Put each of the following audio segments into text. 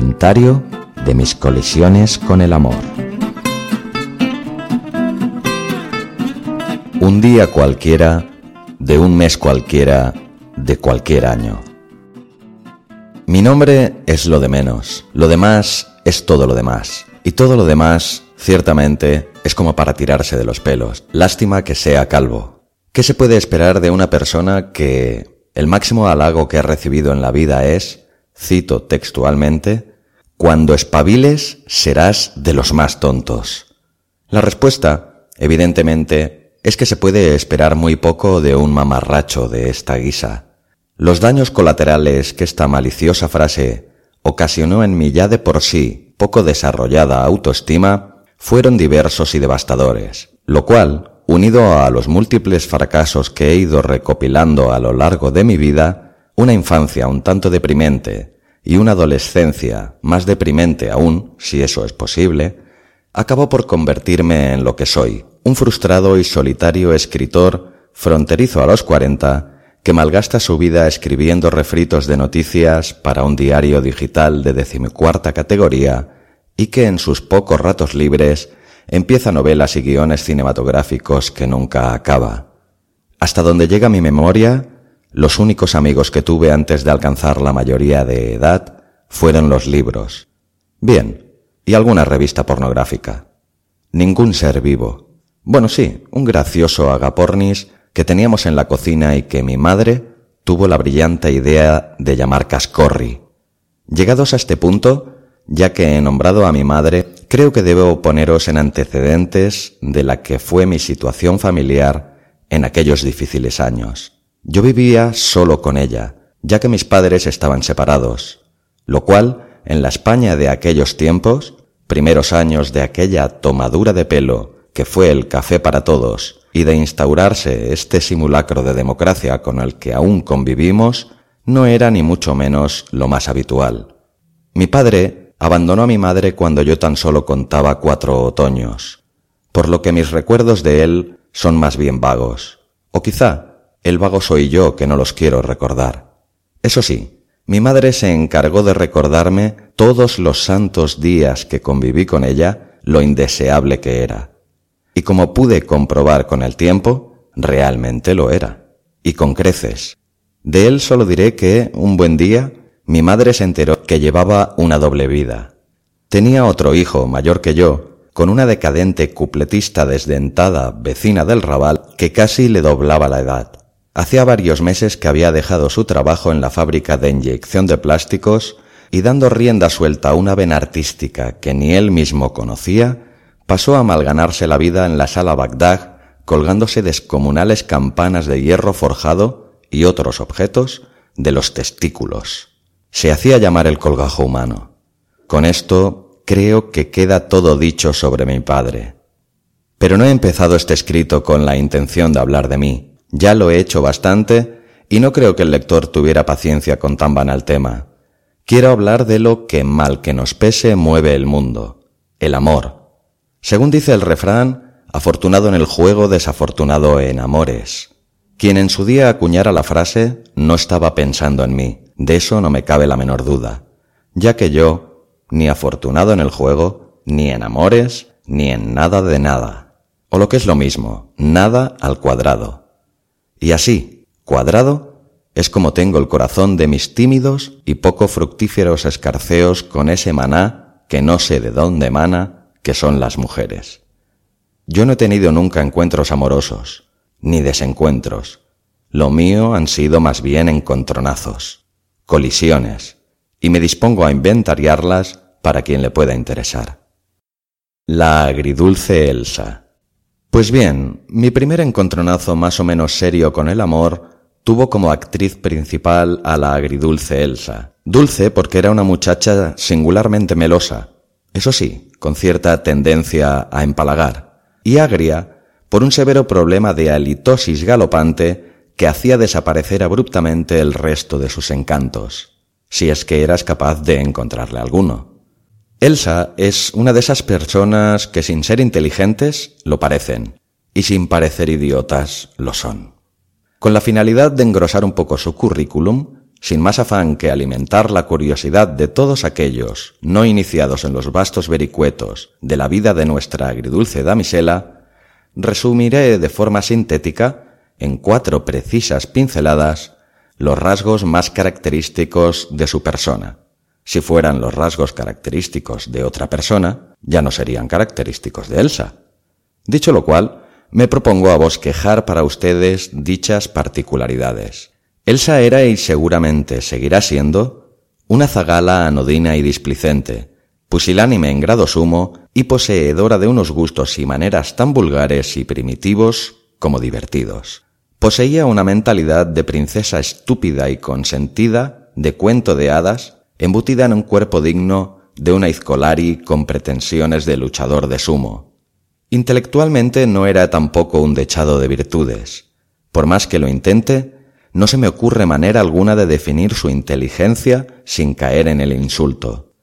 de mis colisiones con el amor. Un día cualquiera, de un mes cualquiera, de cualquier año. Mi nombre es lo de menos, lo demás es todo lo demás. Y todo lo demás, ciertamente, es como para tirarse de los pelos. Lástima que sea calvo. ¿Qué se puede esperar de una persona que el máximo halago que ha recibido en la vida es, cito textualmente, cuando espabiles serás de los más tontos? La respuesta, evidentemente, es que se puede esperar muy poco de un mamarracho de esta guisa. Los daños colaterales que esta maliciosa frase ocasionó en mi ya de por sí poco desarrollada autoestima fueron diversos y devastadores, lo cual, unido a los múltiples fracasos que he ido recopilando a lo largo de mi vida, una infancia un tanto deprimente y una adolescencia más deprimente aún, si eso es posible, acabó por convertirme en lo que soy, un frustrado y solitario escritor fronterizo a los cuarenta que malgasta su vida escribiendo refritos de noticias para un diario digital de decimocuarta categoría y que en sus pocos ratos libres empieza novelas y guiones cinematográficos que nunca acaba. Hasta donde llega mi memoria, los únicos amigos que tuve antes de alcanzar la mayoría de edad fueron los libros. Bien, y alguna revista pornográfica. Ningún ser vivo. Bueno, sí, un gracioso agapornis que teníamos en la cocina y que mi madre tuvo la brillante idea de llamar cascorri. Llegados a este punto, ya que he nombrado a mi madre, creo que debo poneros en antecedentes de la que fue mi situación familiar en aquellos difíciles años. Yo vivía solo con ella, ya que mis padres estaban separados, lo cual, en la España de aquellos tiempos, primeros años de aquella tomadura de pelo que fue el café para todos, y de instaurarse este simulacro de democracia con el que aún convivimos, no era ni mucho menos lo más habitual. Mi padre abandonó a mi madre cuando yo tan solo contaba cuatro otoños, por lo que mis recuerdos de él son más bien vagos, o quizá el vago soy yo que no los quiero recordar. Eso sí, mi madre se encargó de recordarme todos los santos días que conviví con ella lo indeseable que era y como pude comprobar con el tiempo, realmente lo era, y con creces. De él solo diré que, un buen día, mi madre se enteró que llevaba una doble vida. Tenía otro hijo, mayor que yo, con una decadente cupletista desdentada vecina del Raval que casi le doblaba la edad. Hacía varios meses que había dejado su trabajo en la fábrica de inyección de plásticos y dando rienda suelta a una vena artística que ni él mismo conocía, pasó a malganarse la vida en la sala Bagdad colgándose descomunales campanas de hierro forjado y otros objetos de los testículos. Se hacía llamar el colgajo humano. Con esto creo que queda todo dicho sobre mi padre. Pero no he empezado este escrito con la intención de hablar de mí. Ya lo he hecho bastante y no creo que el lector tuviera paciencia con tan banal tema. Quiero hablar de lo que mal que nos pese mueve el mundo, el amor, según dice el refrán, afortunado en el juego, desafortunado en amores. Quien en su día acuñara la frase no estaba pensando en mí, de eso no me cabe la menor duda, ya que yo, ni afortunado en el juego, ni en amores, ni en nada de nada, o lo que es lo mismo, nada al cuadrado. Y así, cuadrado, es como tengo el corazón de mis tímidos y poco fructíferos escarceos con ese maná que no sé de dónde mana, que son las mujeres. Yo no he tenido nunca encuentros amorosos, ni desencuentros. Lo mío han sido más bien encontronazos, colisiones, y me dispongo a inventariarlas para quien le pueda interesar. La agridulce Elsa. Pues bien, mi primer encontronazo más o menos serio con el amor tuvo como actriz principal a la agridulce Elsa. Dulce porque era una muchacha singularmente melosa, eso sí, con cierta tendencia a empalagar, y agria por un severo problema de halitosis galopante que hacía desaparecer abruptamente el resto de sus encantos, si es que eras capaz de encontrarle alguno. Elsa es una de esas personas que sin ser inteligentes lo parecen, y sin parecer idiotas lo son. Con la finalidad de engrosar un poco su currículum, sin más afán que alimentar la curiosidad de todos aquellos no iniciados en los vastos vericuetos de la vida de nuestra agridulce damisela, resumiré de forma sintética, en cuatro precisas pinceladas, los rasgos más característicos de su persona. Si fueran los rasgos característicos de otra persona, ya no serían característicos de Elsa. Dicho lo cual, me propongo a bosquejar para ustedes dichas particularidades. Elsa era y seguramente seguirá siendo una zagala anodina y displicente, pusilánime en grado sumo y poseedora de unos gustos y maneras tan vulgares y primitivos como divertidos. Poseía una mentalidad de princesa estúpida y consentida, de cuento de hadas, embutida en un cuerpo digno de una Izcolari con pretensiones de luchador de sumo. Intelectualmente no era tampoco un dechado de virtudes. Por más que lo intente, no se me ocurre manera alguna de definir su inteligencia sin caer en el insulto,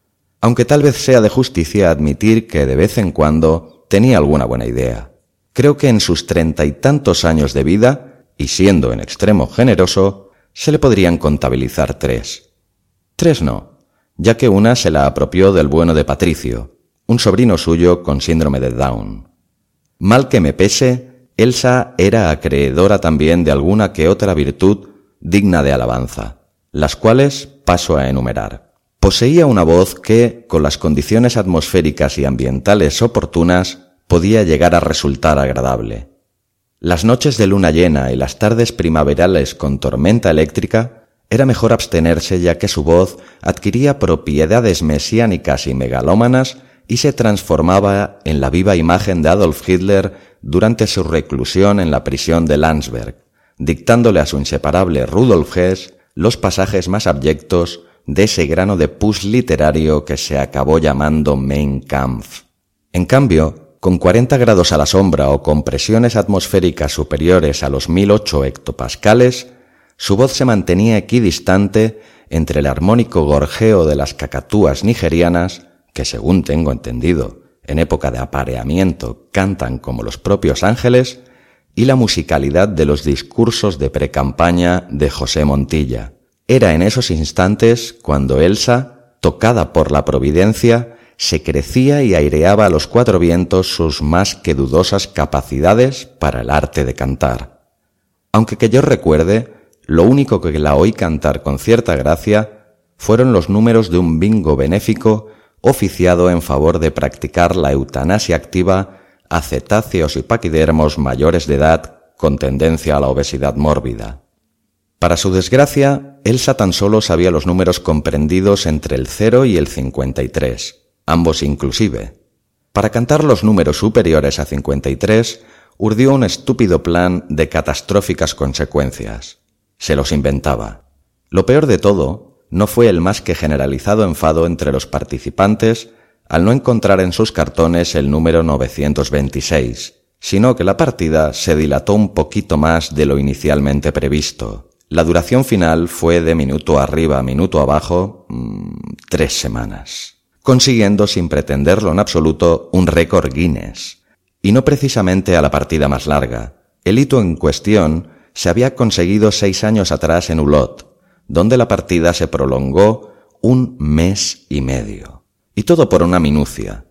aunque tal vez sea de justicia admitir que de vez en cuando tenía alguna buena idea. Creo que en sus treinta y tantos años de vida y siendo en extremo generoso, se le podrían contabilizar tres. Tres no, ya que una se la apropió del bueno de Patricio, un sobrino suyo con síndrome de Down. Mal que me pese, Elsa era acreedora también de alguna que otra virtud digna de alabanza, las cuales paso a enumerar. Poseía una voz que, con las condiciones atmosféricas y ambientales oportunas, podía llegar a resultar agradable. Las noches de luna llena y las tardes primaverales con tormenta eléctrica era mejor abstenerse ya que su voz adquiría propiedades mesiánicas y megalómanas y se transformaba en la viva imagen de Adolf Hitler durante su reclusión en la prisión de Landsberg, dictándole a su inseparable Rudolf Hess los pasajes más abyectos de ese grano de pus literario que se acabó llamando Mein Kampf. En cambio, con 40 grados a la sombra o con presiones atmosféricas superiores a los 1008 hectopascales, su voz se mantenía equidistante entre el armónico gorjeo de las cacatúas nigerianas, que según tengo entendido, en época de apareamiento cantan como los propios ángeles, y la musicalidad de los discursos de precampaña de José Montilla. Era en esos instantes cuando Elsa, tocada por la providencia, se crecía y aireaba a los cuatro vientos sus más que dudosas capacidades para el arte de cantar. Aunque que yo recuerde, lo único que la oí cantar con cierta gracia fueron los números de un bingo benéfico oficiado en favor de practicar la eutanasia activa a cetáceos y paquidermos mayores de edad con tendencia a la obesidad mórbida. Para su desgracia, Elsa tan solo sabía los números comprendidos entre el 0 y el 53 ambos inclusive. Para cantar los números superiores a 53, urdió un estúpido plan de catastróficas consecuencias. Se los inventaba. Lo peor de todo no fue el más que generalizado enfado entre los participantes al no encontrar en sus cartones el número 926, sino que la partida se dilató un poquito más de lo inicialmente previsto. La duración final fue de minuto arriba, minuto abajo, mmm, tres semanas consiguiendo sin pretenderlo en absoluto un récord Guinness. Y no precisamente a la partida más larga. El hito en cuestión se había conseguido seis años atrás en Ulot, donde la partida se prolongó un mes y medio. Y todo por una minucia,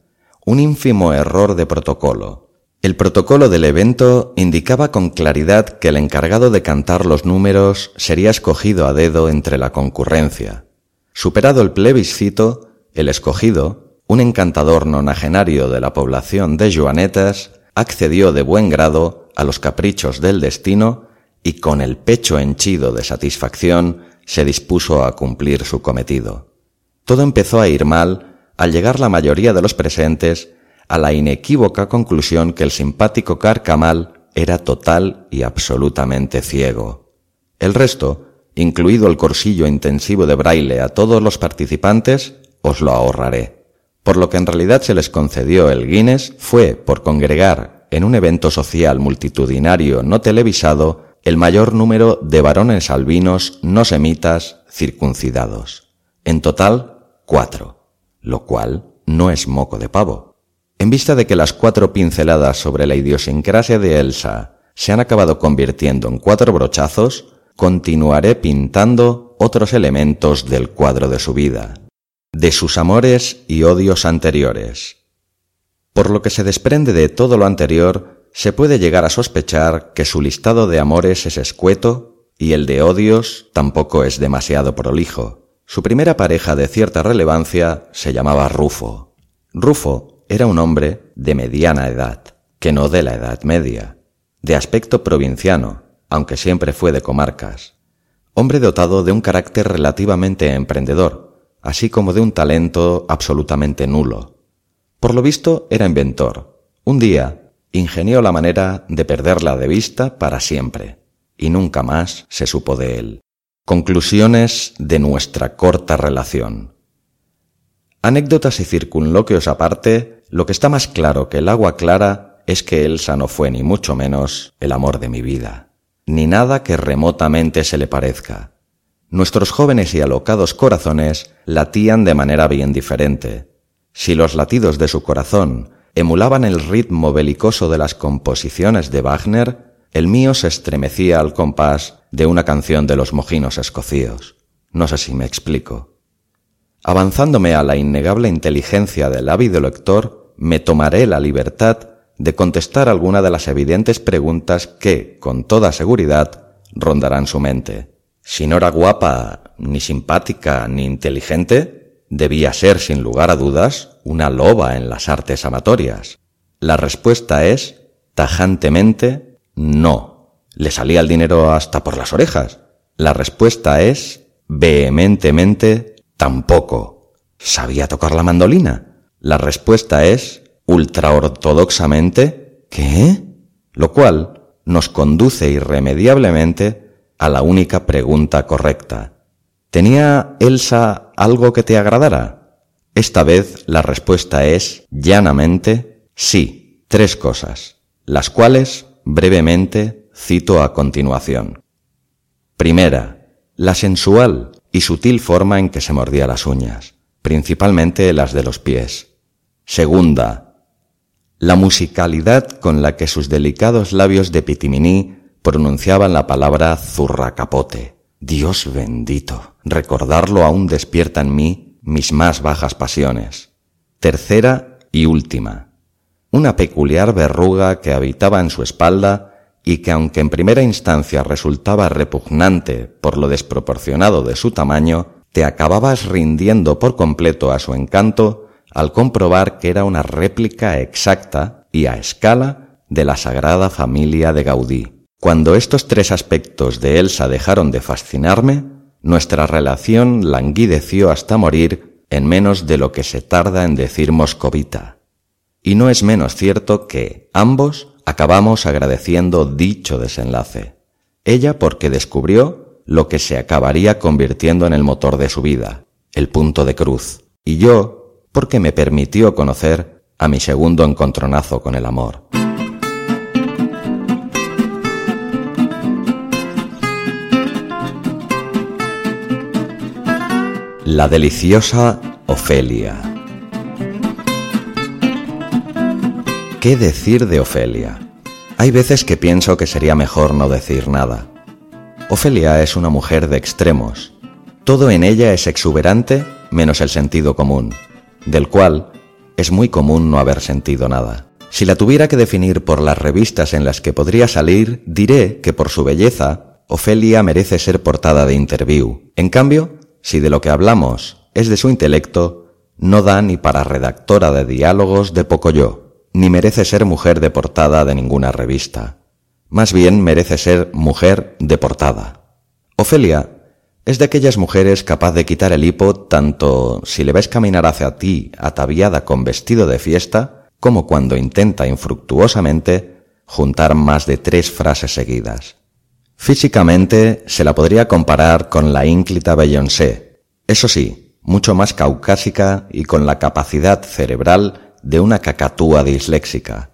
un ínfimo error de protocolo. El protocolo del evento indicaba con claridad que el encargado de cantar los números sería escogido a dedo entre la concurrencia. Superado el plebiscito, el escogido, un encantador nonagenario de la población de Joanetas, accedió de buen grado a los caprichos del destino y con el pecho henchido de satisfacción se dispuso a cumplir su cometido. Todo empezó a ir mal al llegar la mayoría de los presentes a la inequívoca conclusión que el simpático Carcamal era total y absolutamente ciego. El resto, incluido el corsillo intensivo de braille a todos los participantes, os lo ahorraré. Por lo que en realidad se les concedió el Guinness fue por congregar en un evento social multitudinario no televisado el mayor número de varones albinos no semitas circuncidados. En total, cuatro, lo cual no es moco de pavo. En vista de que las cuatro pinceladas sobre la idiosincrasia de Elsa se han acabado convirtiendo en cuatro brochazos, continuaré pintando otros elementos del cuadro de su vida, de sus amores y odios anteriores. Por lo que se desprende de todo lo anterior, se puede llegar a sospechar que su listado de amores es escueto y el de odios tampoco es demasiado prolijo. Su primera pareja de cierta relevancia se llamaba Rufo. Rufo era un hombre de mediana edad, que no de la edad media, de aspecto provinciano, aunque siempre fue de comarcas, hombre dotado de un carácter relativamente emprendedor, así como de un talento absolutamente nulo. Por lo visto era inventor. Un día ingenió la manera de perderla de vista para siempre, y nunca más se supo de él. Conclusiones de nuestra corta relación. Anécdotas y circunloquios aparte, lo que está más claro que el agua clara es que Elsa no fue ni mucho menos el amor de mi vida, ni nada que remotamente se le parezca. Nuestros jóvenes y alocados corazones latían de manera bien diferente. Si los latidos de su corazón emulaban el ritmo belicoso de las composiciones de Wagner, el mío se estremecía al compás de una canción de los mojinos escocíos. No sé si me explico. Avanzándome a la innegable inteligencia del ávido lector, me tomaré la libertad de contestar alguna de las evidentes preguntas que, con toda seguridad, rondarán su mente. Si no era guapa, ni simpática, ni inteligente, debía ser, sin lugar a dudas, una loba en las artes amatorias. La respuesta es, tajantemente, no. Le salía el dinero hasta por las orejas. La respuesta es vehementemente tampoco. ¿Sabía tocar la mandolina? La respuesta es ultraortodoxamente ¿qué? Lo cual nos conduce irremediablemente a la única pregunta correcta. ¿Tenía Elsa algo que te agradara? Esta vez la respuesta es llanamente sí, tres cosas, las cuales brevemente cito a continuación. Primera, la sensual y sutil forma en que se mordía las uñas, principalmente las de los pies. Segunda, la musicalidad con la que sus delicados labios de pitiminí pronunciaban la palabra zurracapote. Dios bendito, recordarlo aún despierta en mí mis más bajas pasiones. Tercera y última, una peculiar verruga que habitaba en su espalda y que aunque en primera instancia resultaba repugnante por lo desproporcionado de su tamaño, te acababas rindiendo por completo a su encanto al comprobar que era una réplica exacta y a escala de la Sagrada Familia de Gaudí. Cuando estos tres aspectos de Elsa dejaron de fascinarme, nuestra relación languideció hasta morir en menos de lo que se tarda en decir moscovita y no es menos cierto que ambos acabamos agradeciendo dicho desenlace. Ella porque descubrió lo que se acabaría convirtiendo en el motor de su vida, el punto de cruz, y yo porque me permitió conocer a mi segundo encontronazo con el amor. La deliciosa Ofelia. ¿Qué decir de Ofelia? Hay veces que pienso que sería mejor no decir nada. Ofelia es una mujer de extremos. Todo en ella es exuberante menos el sentido común, del cual es muy común no haber sentido nada. Si la tuviera que definir por las revistas en las que podría salir, diré que por su belleza, Ofelia merece ser portada de interview. En cambio, si de lo que hablamos es de su intelecto, no da ni para redactora de diálogos de poco yo ni merece ser mujer de portada de ninguna revista. Más bien merece ser mujer de portada. Ofelia es de aquellas mujeres capaz de quitar el hipo tanto si le ves caminar hacia ti ataviada con vestido de fiesta, como cuando intenta infructuosamente juntar más de tres frases seguidas. Físicamente se la podría comparar con la ínclita Beyoncé, eso sí, mucho más caucásica y con la capacidad cerebral de una cacatúa disléxica.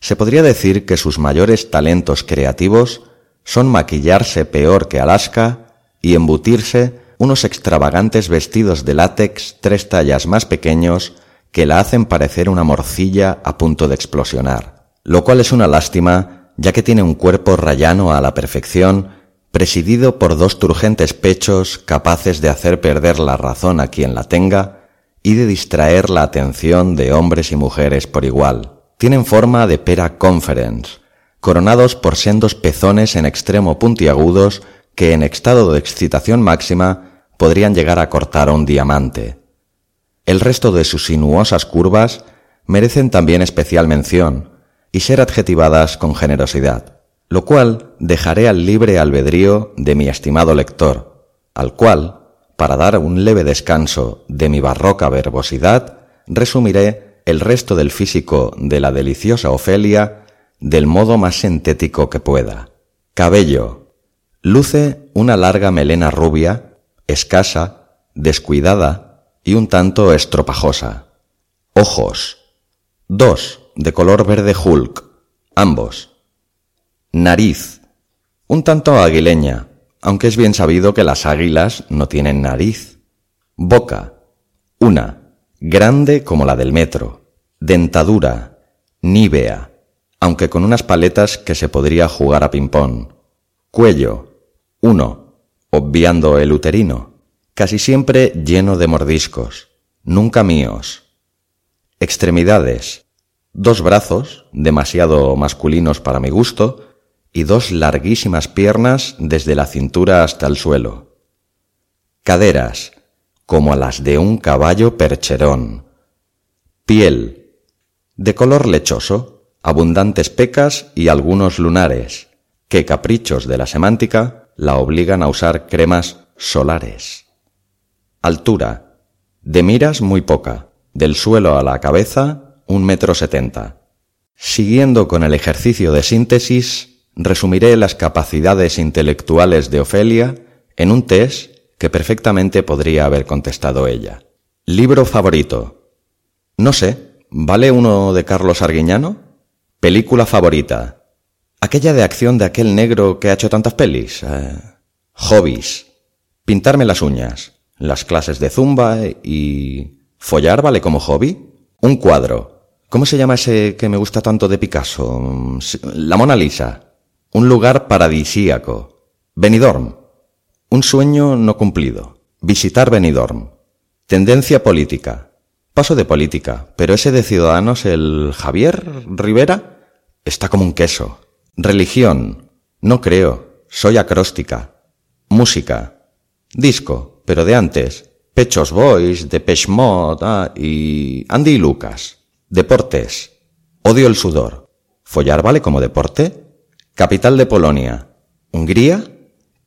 Se podría decir que sus mayores talentos creativos son maquillarse peor que Alaska y embutirse unos extravagantes vestidos de látex tres tallas más pequeños que la hacen parecer una morcilla a punto de explosionar, lo cual es una lástima ya que tiene un cuerpo rayano a la perfección presidido por dos turgentes pechos capaces de hacer perder la razón a quien la tenga y de distraer la atención de hombres y mujeres por igual. Tienen forma de pera conference, coronados por sendos pezones en extremo puntiagudos que en estado de excitación máxima podrían llegar a cortar un diamante. El resto de sus sinuosas curvas merecen también especial mención y ser adjetivadas con generosidad lo cual dejaré al libre albedrío de mi estimado lector, al cual, para dar un leve descanso de mi barroca verbosidad, resumiré el resto del físico de la deliciosa Ofelia del modo más sintético que pueda. Cabello. Luce una larga melena rubia, escasa, descuidada y un tanto estropajosa. Ojos. Dos, de color verde Hulk, ambos Nariz. Un tanto aguileña, aunque es bien sabido que las águilas no tienen nariz. Boca. Una. Grande como la del metro. Dentadura. Nívea, aunque con unas paletas que se podría jugar a ping-pong. Cuello. Uno. Obviando el uterino. Casi siempre lleno de mordiscos. Nunca míos. Extremidades. Dos brazos, demasiado masculinos para mi gusto, y dos larguísimas piernas desde la cintura hasta el suelo. Caderas, como las de un caballo percherón. Piel, de color lechoso, abundantes pecas y algunos lunares, que caprichos de la semántica la obligan a usar cremas solares. Altura, de miras muy poca, del suelo a la cabeza un metro setenta. Siguiendo con el ejercicio de síntesis, resumiré las capacidades intelectuales de Ofelia en un test que perfectamente podría haber contestado ella. Libro favorito. No sé, ¿vale uno de Carlos Arguiñano? Película favorita. Aquella de acción de aquel negro que ha hecho tantas pelis. Eh, hobbies. Pintarme las uñas. Las clases de zumba y... ¿Follar vale como hobby? Un cuadro. ¿Cómo se llama ese que me gusta tanto de Picasso? La Mona Lisa. Un lugar paradisíaco. Benidorm. Un sueño no cumplido. Visitar Benidorm. Tendencia política. Paso de política, pero ese de Ciudadanos, el Javier Rivera, está como un queso. Religión. No creo. Soy acróstica. Música. Disco, pero de antes. Pechos Boys, de Mode ah, y Andy Lucas. Deportes. Odio el sudor. ¿Follar vale como deporte? Capital de Polonia. Hungría.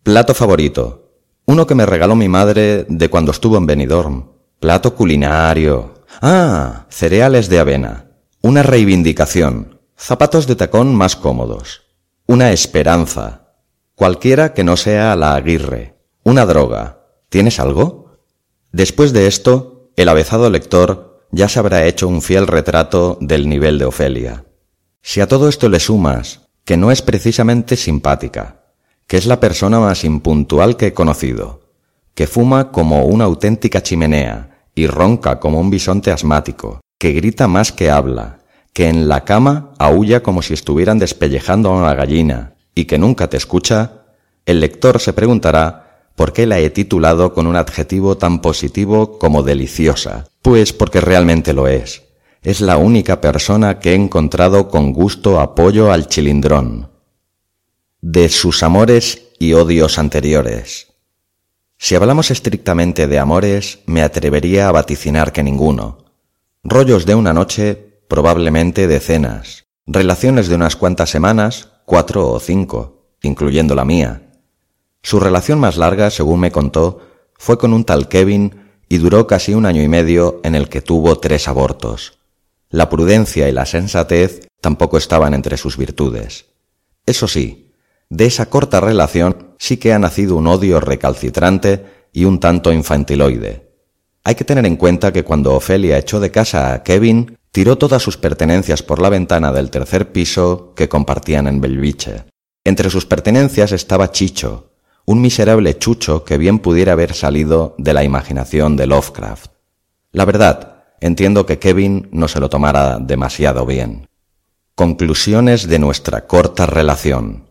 Plato favorito. Uno que me regaló mi madre de cuando estuvo en Benidorm. Plato culinario. Ah, cereales de avena. Una reivindicación. Zapatos de tacón más cómodos. Una esperanza. Cualquiera que no sea la aguirre. Una droga. ¿Tienes algo? Después de esto, el avezado lector ya se habrá hecho un fiel retrato del nivel de Ofelia. Si a todo esto le sumas que no es precisamente simpática, que es la persona más impuntual que he conocido, que fuma como una auténtica chimenea y ronca como un bisonte asmático, que grita más que habla, que en la cama aúlla como si estuvieran despellejando a una gallina y que nunca te escucha, el lector se preguntará por qué la he titulado con un adjetivo tan positivo como deliciosa, pues porque realmente lo es es la única persona que he encontrado con gusto apoyo al chilindrón. De sus amores y odios anteriores. Si hablamos estrictamente de amores, me atrevería a vaticinar que ninguno. Rollos de una noche, probablemente decenas. Relaciones de unas cuantas semanas, cuatro o cinco, incluyendo la mía. Su relación más larga, según me contó, fue con un tal Kevin y duró casi un año y medio en el que tuvo tres abortos. La prudencia y la sensatez tampoco estaban entre sus virtudes. Eso sí, de esa corta relación sí que ha nacido un odio recalcitrante y un tanto infantiloide. Hay que tener en cuenta que cuando Ofelia echó de casa a Kevin, tiró todas sus pertenencias por la ventana del tercer piso que compartían en Belviche. Entre sus pertenencias estaba Chicho, un miserable chucho que bien pudiera haber salido de la imaginación de Lovecraft. La verdad, entiendo que Kevin no se lo tomara demasiado bien. Conclusiones de nuestra corta relación.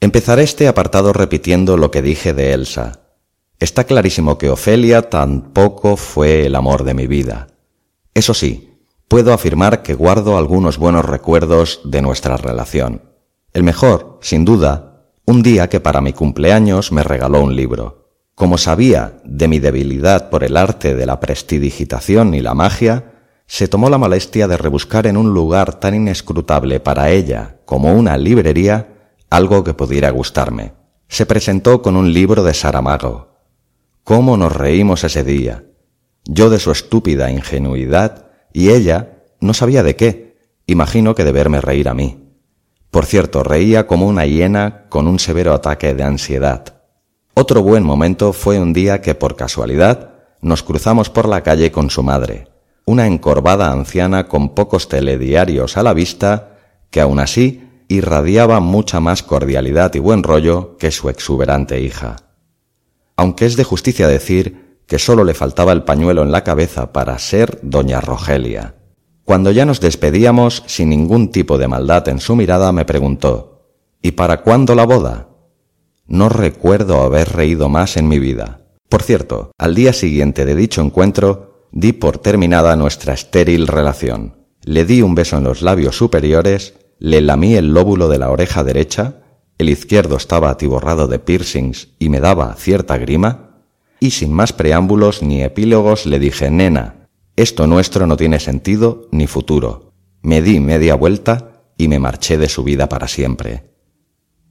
Empezaré este apartado repitiendo lo que dije de Elsa. Está clarísimo que Ofelia tampoco fue el amor de mi vida. Eso sí, puedo afirmar que guardo algunos buenos recuerdos de nuestra relación. El mejor, sin duda, un día que para mi cumpleaños me regaló un libro. Como sabía de mi debilidad por el arte de la prestidigitación y la magia, se tomó la molestia de rebuscar en un lugar tan inescrutable para ella como una librería algo que pudiera gustarme. Se presentó con un libro de Saramago. ¿Cómo nos reímos ese día? Yo de su estúpida ingenuidad y ella no sabía de qué. Imagino que de verme reír a mí. Por cierto, reía como una hiena con un severo ataque de ansiedad. Otro buen momento fue un día que por casualidad nos cruzamos por la calle con su madre, una encorvada anciana con pocos telediarios a la vista, que aún así irradiaba mucha más cordialidad y buen rollo que su exuberante hija. Aunque es de justicia decir que sólo le faltaba el pañuelo en la cabeza para ser doña Rogelia. Cuando ya nos despedíamos, sin ningún tipo de maldad en su mirada, me preguntó ¿Y para cuándo la boda? No recuerdo haber reído más en mi vida. Por cierto, al día siguiente de dicho encuentro, di por terminada nuestra estéril relación. Le di un beso en los labios superiores, le lamí el lóbulo de la oreja derecha, el izquierdo estaba atiborrado de piercings y me daba cierta grima, y sin más preámbulos ni epílogos le dije, nena, esto nuestro no tiene sentido ni futuro. Me di media vuelta y me marché de su vida para siempre.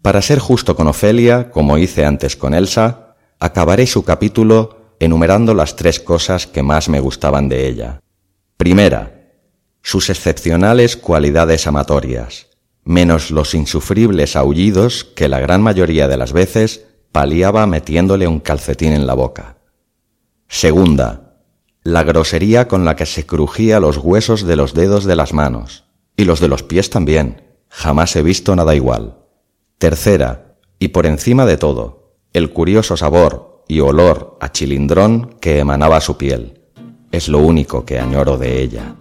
Para ser justo con Ofelia, como hice antes con Elsa, acabaré su capítulo enumerando las tres cosas que más me gustaban de ella. Primera, sus excepcionales cualidades amatorias, menos los insufribles aullidos que la gran mayoría de las veces paliaba metiéndole un calcetín en la boca. Segunda, la grosería con la que se crujía los huesos de los dedos de las manos, y los de los pies también. Jamás he visto nada igual. Tercera, y por encima de todo, el curioso sabor y olor a chilindrón que emanaba su piel. Es lo único que añoro de ella.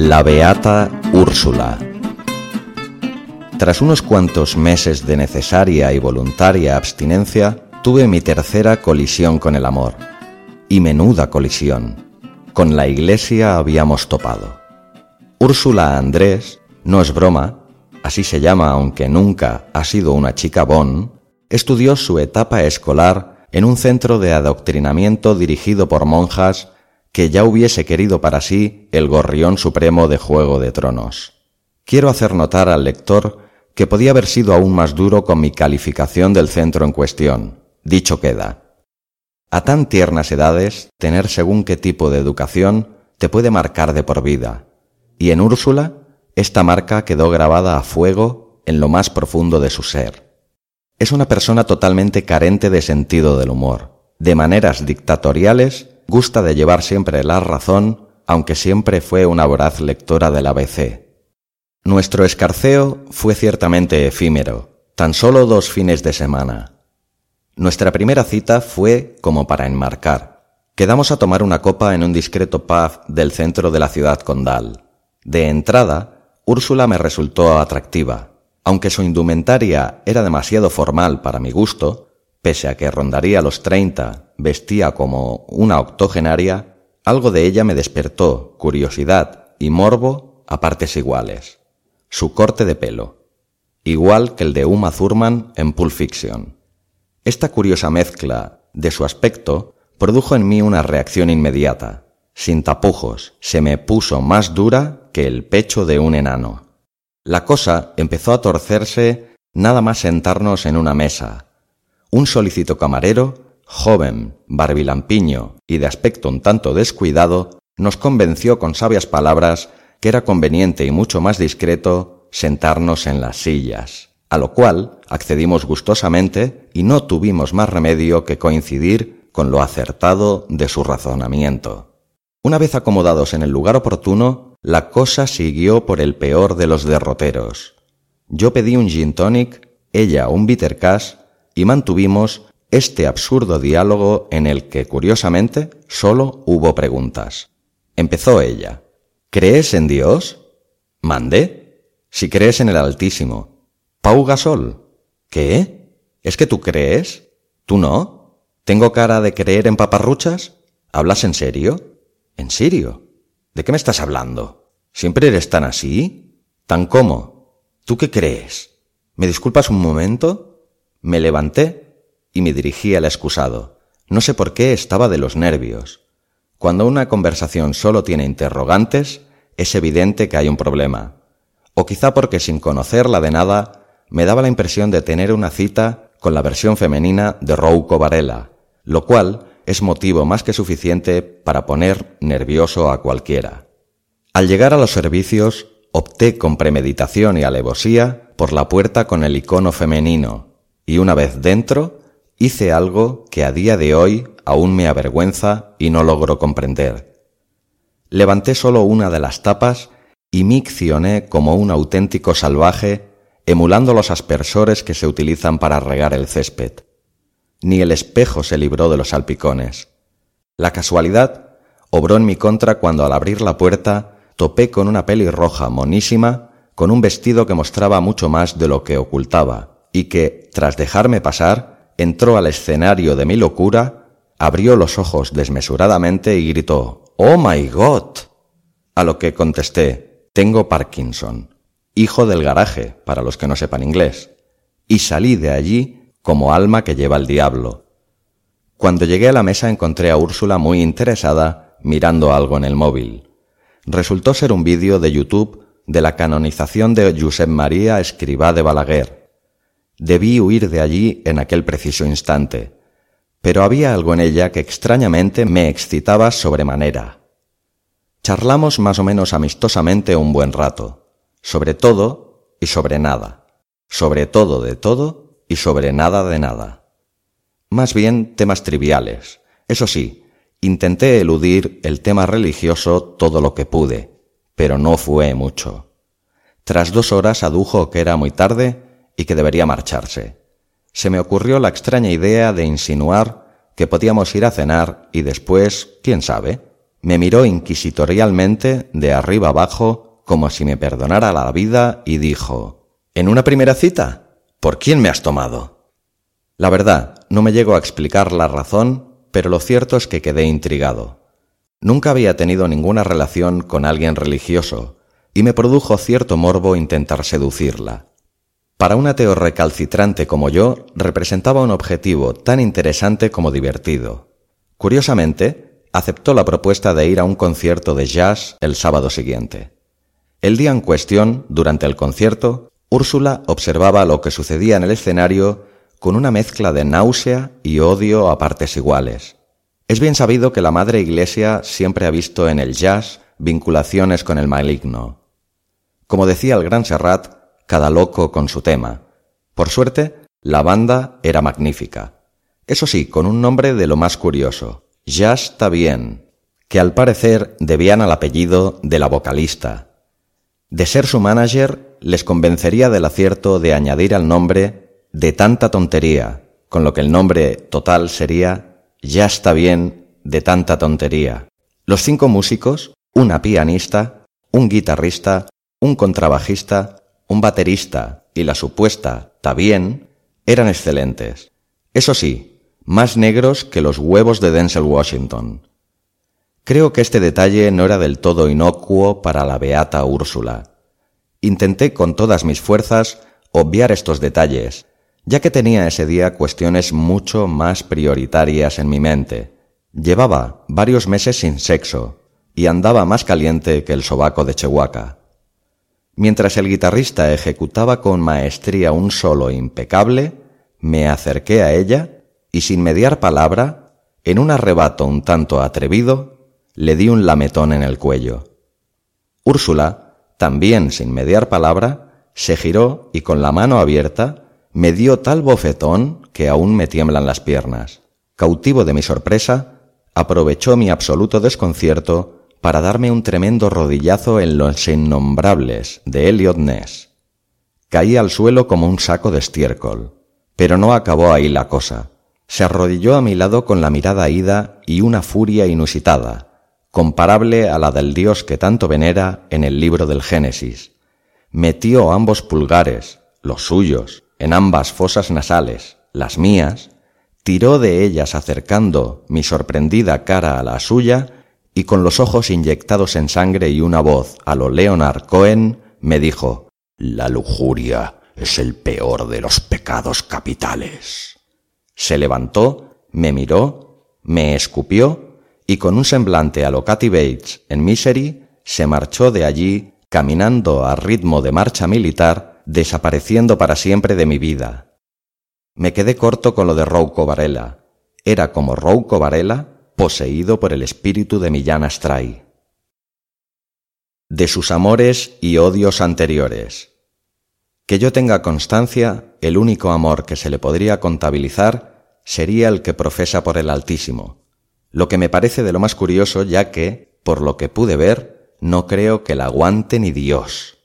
La Beata Úrsula. Tras unos cuantos meses de necesaria y voluntaria abstinencia, tuve mi tercera colisión con el amor. Y menuda colisión. Con la iglesia habíamos topado. Úrsula Andrés, no es broma, así se llama aunque nunca ha sido una chica bon, estudió su etapa escolar en un centro de adoctrinamiento dirigido por monjas que ya hubiese querido para sí el gorrión supremo de Juego de Tronos. Quiero hacer notar al lector que podía haber sido aún más duro con mi calificación del centro en cuestión. Dicho queda. A tan tiernas edades, tener según qué tipo de educación te puede marcar de por vida. Y en Úrsula, esta marca quedó grabada a fuego en lo más profundo de su ser. Es una persona totalmente carente de sentido del humor, de maneras dictatoriales gusta de llevar siempre la razón, aunque siempre fue una voraz lectora del ABC. Nuestro escarceo fue ciertamente efímero, tan solo dos fines de semana. Nuestra primera cita fue como para enmarcar. Quedamos a tomar una copa en un discreto pub del centro de la ciudad condal. De entrada, Úrsula me resultó atractiva. Aunque su indumentaria era demasiado formal para mi gusto, Pese a que rondaría los treinta, vestía como una octogenaria, algo de ella me despertó curiosidad y morbo a partes iguales. Su corte de pelo, igual que el de Uma Thurman en Pulp Fiction. Esta curiosa mezcla de su aspecto produjo en mí una reacción inmediata. Sin tapujos, se me puso más dura que el pecho de un enano. La cosa empezó a torcerse nada más sentarnos en una mesa, un solícito camarero, joven, barbilampiño y de aspecto un tanto descuidado, nos convenció con sabias palabras que era conveniente y mucho más discreto sentarnos en las sillas, a lo cual accedimos gustosamente y no tuvimos más remedio que coincidir con lo acertado de su razonamiento. Una vez acomodados en el lugar oportuno, la cosa siguió por el peor de los derroteros. Yo pedí un gin tonic, ella un bitter cash y mantuvimos este absurdo diálogo en el que, curiosamente, solo hubo preguntas. Empezó ella. ¿Crees en Dios? ¿Mandé? Si crees en el Altísimo. Pau Gasol. ¿Qué? ¿Es que tú crees? ¿Tú no? ¿Tengo cara de creer en paparruchas? ¿Hablas en serio? ¿En serio? ¿De qué me estás hablando? ¿Siempre eres tan así? ¿Tan cómo? ¿Tú qué crees? ¿Me disculpas un momento? Me levanté y me dirigí al excusado. No sé por qué estaba de los nervios. Cuando una conversación solo tiene interrogantes, es evidente que hay un problema. O quizá porque sin conocerla de nada, me daba la impresión de tener una cita con la versión femenina de Rouco Varela, lo cual es motivo más que suficiente para poner nervioso a cualquiera. Al llegar a los servicios, opté con premeditación y alevosía por la puerta con el icono femenino, y una vez dentro, hice algo que a día de hoy aún me avergüenza y no logro comprender. Levanté solo una de las tapas y miccioné como un auténtico salvaje, emulando los aspersores que se utilizan para regar el césped ni el espejo se libró de los salpicones. La casualidad obró en mi contra cuando al abrir la puerta topé con una pelirroja monísima con un vestido que mostraba mucho más de lo que ocultaba y que, tras dejarme pasar, entró al escenario de mi locura, abrió los ojos desmesuradamente y gritó Oh my God. A lo que contesté Tengo Parkinson, hijo del garaje, para los que no sepan inglés, y salí de allí como alma que lleva el diablo. Cuando llegué a la mesa encontré a Úrsula muy interesada mirando algo en el móvil. Resultó ser un vídeo de YouTube de la canonización de Josep María Escribá de Balaguer. Debí huir de allí en aquel preciso instante, pero había algo en ella que extrañamente me excitaba sobremanera. Charlamos más o menos amistosamente un buen rato, sobre todo y sobre nada, sobre todo de todo y sobre nada de nada. Más bien temas triviales. Eso sí, intenté eludir el tema religioso todo lo que pude, pero no fue mucho. Tras dos horas adujo que era muy tarde y que debería marcharse. Se me ocurrió la extraña idea de insinuar que podíamos ir a cenar y después, quién sabe, me miró inquisitorialmente de arriba abajo como si me perdonara la vida y dijo ¿En una primera cita? ¿Por quién me has tomado? La verdad, no me llego a explicar la razón, pero lo cierto es que quedé intrigado. Nunca había tenido ninguna relación con alguien religioso, y me produjo cierto morbo intentar seducirla. Para un ateo recalcitrante como yo, representaba un objetivo tan interesante como divertido. Curiosamente, aceptó la propuesta de ir a un concierto de jazz el sábado siguiente. El día en cuestión, durante el concierto, Úrsula observaba lo que sucedía en el escenario con una mezcla de náusea y odio a partes iguales. Es bien sabido que la Madre Iglesia siempre ha visto en el jazz vinculaciones con el maligno. Como decía el gran Serrat, cada loco con su tema. Por suerte, la banda era magnífica. Eso sí, con un nombre de lo más curioso, Jazz Bien, que al parecer debían al apellido de la vocalista. De ser su manager, les convencería del acierto de añadir al nombre de tanta tontería, con lo que el nombre total sería Ya está bien de tanta tontería. Los cinco músicos, una pianista, un guitarrista, un contrabajista, un baterista y la supuesta bien eran excelentes. Eso sí, más negros que los huevos de Denzel Washington. Creo que este detalle no era del todo inocuo para la beata Úrsula. Intenté con todas mis fuerzas obviar estos detalles, ya que tenía ese día cuestiones mucho más prioritarias en mi mente. Llevaba varios meses sin sexo y andaba más caliente que el sobaco de Chihuahua. Mientras el guitarrista ejecutaba con maestría un solo impecable, me acerqué a ella y sin mediar palabra, en un arrebato un tanto atrevido, le di un lametón en el cuello. Úrsula también sin mediar palabra, se giró y con la mano abierta me dio tal bofetón que aún me tiemblan las piernas. Cautivo de mi sorpresa, aprovechó mi absoluto desconcierto para darme un tremendo rodillazo en los innombrables de Elliot Ness. Caí al suelo como un saco de estiércol. Pero no acabó ahí la cosa. Se arrodilló a mi lado con la mirada ida y una furia inusitada, comparable a la del Dios que tanto venera en el libro del Génesis. Metió ambos pulgares, los suyos, en ambas fosas nasales, las mías, tiró de ellas acercando mi sorprendida cara a la suya y con los ojos inyectados en sangre y una voz a lo Leonard Cohen me dijo La lujuria es el peor de los pecados capitales. Se levantó, me miró, me escupió y con un semblante a lo Cathy Bates en Misery se marchó de allí caminando a ritmo de marcha militar, desapareciendo para siempre de mi vida, me quedé corto con lo de Rouco Varela. Era como Rouco Varela poseído por el espíritu de Millán Astray. De sus amores y odios anteriores. Que yo tenga constancia, el único amor que se le podría contabilizar sería el que profesa por el Altísimo, lo que me parece de lo más curioso ya que, por lo que pude ver, no creo que la aguante ni Dios.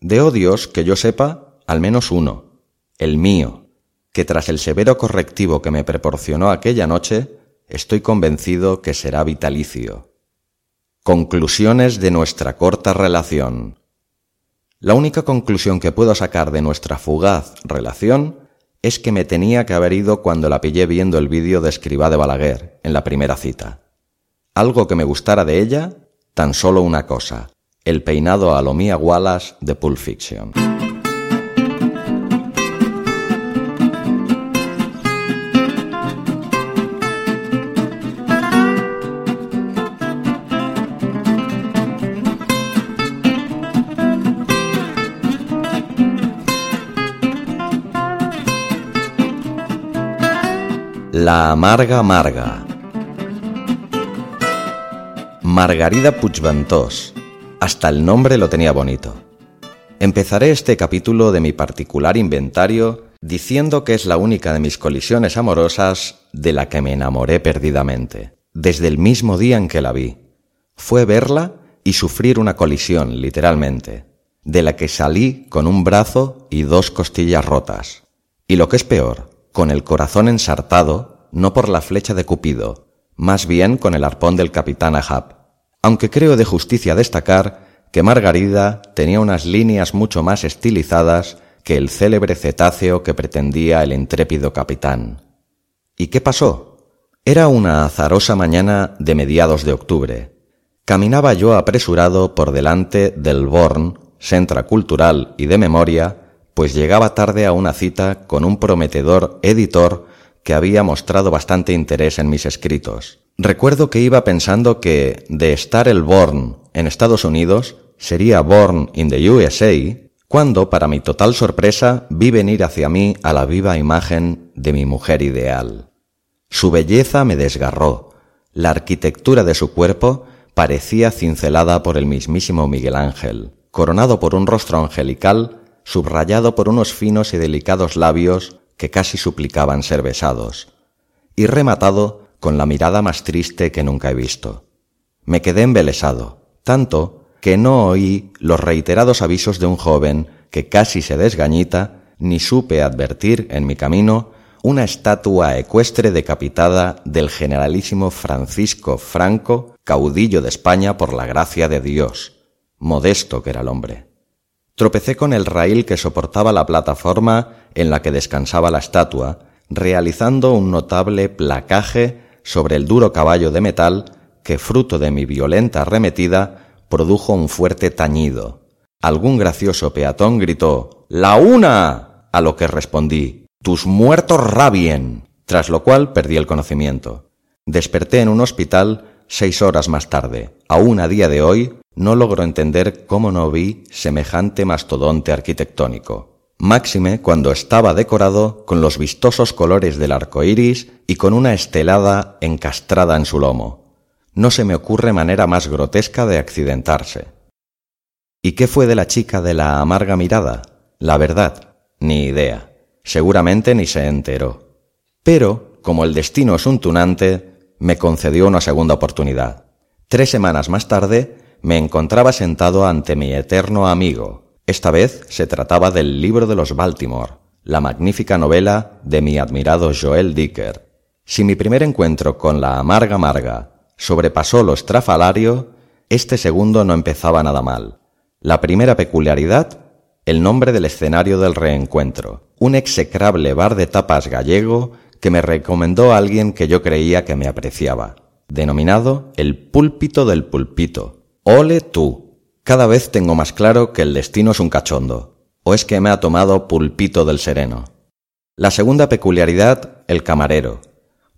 De odios, que yo sepa, al menos uno, el mío, que tras el severo correctivo que me proporcionó aquella noche, estoy convencido que será vitalicio. Conclusiones de nuestra corta relación. La única conclusión que puedo sacar de nuestra fugaz relación es que me tenía que haber ido cuando la pillé viendo el vídeo de Escribá de Balaguer en la primera cita. Algo que me gustara de ella, tan solo una cosa, el peinado a lo Mia Wallace de Pulp Fiction. La amarga amarga. Margarida Puigventós. Hasta el nombre lo tenía bonito. Empezaré este capítulo de mi particular inventario diciendo que es la única de mis colisiones amorosas de la que me enamoré perdidamente, desde el mismo día en que la vi. Fue verla y sufrir una colisión, literalmente, de la que salí con un brazo y dos costillas rotas. Y lo que es peor, con el corazón ensartado, no por la flecha de Cupido, más bien con el arpón del capitán Ahab. Aunque creo de justicia destacar que Margarida tenía unas líneas mucho más estilizadas que el célebre cetáceo que pretendía el intrépido capitán. ¿Y qué pasó? Era una azarosa mañana de mediados de octubre. Caminaba yo apresurado por delante del Born, Centra Cultural y de Memoria, pues llegaba tarde a una cita con un prometedor editor que había mostrado bastante interés en mis escritos. Recuerdo que iba pensando que, de estar el Born en Estados Unidos, sería Born in the USA, cuando, para mi total sorpresa, vi venir hacia mí a la viva imagen de mi mujer ideal. Su belleza me desgarró. La arquitectura de su cuerpo parecía cincelada por el mismísimo Miguel Ángel, coronado por un rostro angelical subrayado por unos finos y delicados labios que casi suplicaban ser besados, y rematado con la mirada más triste que nunca he visto. Me quedé embelesado, tanto que no oí los reiterados avisos de un joven que casi se desgañita, ni supe advertir en mi camino una estatua ecuestre decapitada del generalísimo Francisco Franco, caudillo de España por la gracia de Dios, modesto que era el hombre. Tropecé con el raíl que soportaba la plataforma en la que descansaba la estatua, realizando un notable placaje sobre el duro caballo de metal que, fruto de mi violenta arremetida, produjo un fuerte tañido. Algún gracioso peatón gritó ¡La una! a lo que respondí ¡Tus muertos rabien! tras lo cual perdí el conocimiento. Desperté en un hospital seis horas más tarde. Aún a día de hoy no logro entender cómo no vi semejante mastodonte arquitectónico. Máxime cuando estaba decorado con los vistosos colores del arco iris y con una estelada encastrada en su lomo. No se me ocurre manera más grotesca de accidentarse. ¿Y qué fue de la chica de la amarga mirada? La verdad, ni idea. Seguramente ni se enteró. Pero, como el destino es un tunante, me concedió una segunda oportunidad. Tres semanas más tarde me encontraba sentado ante mi eterno amigo. Esta vez se trataba del libro de los Baltimore, la magnífica novela de mi admirado Joel Dicker. Si mi primer encuentro con la amarga amarga sobrepasó lo estrafalario, este segundo no empezaba nada mal. La primera peculiaridad, el nombre del escenario del reencuentro, un execrable bar de tapas gallego que me recomendó alguien que yo creía que me apreciaba, denominado el púlpito del pulpito. Ole tú. Cada vez tengo más claro que el destino es un cachondo, o es que me ha tomado pulpito del sereno. La segunda peculiaridad, el camarero,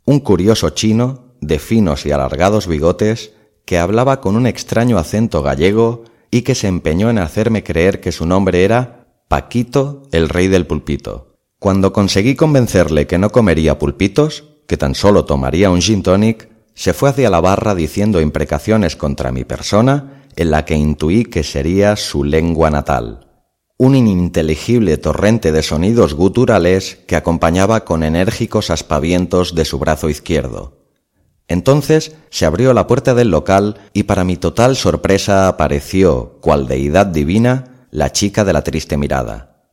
un curioso chino de finos y alargados bigotes que hablaba con un extraño acento gallego y que se empeñó en hacerme creer que su nombre era Paquito, el rey del pulpito. Cuando conseguí convencerle que no comería pulpitos, que tan solo tomaría un gin tonic, se fue hacia la barra diciendo imprecaciones contra mi persona en la que intuí que sería su lengua natal. Un ininteligible torrente de sonidos guturales que acompañaba con enérgicos aspavientos de su brazo izquierdo. Entonces se abrió la puerta del local y para mi total sorpresa apareció, cual deidad divina, la chica de la triste mirada.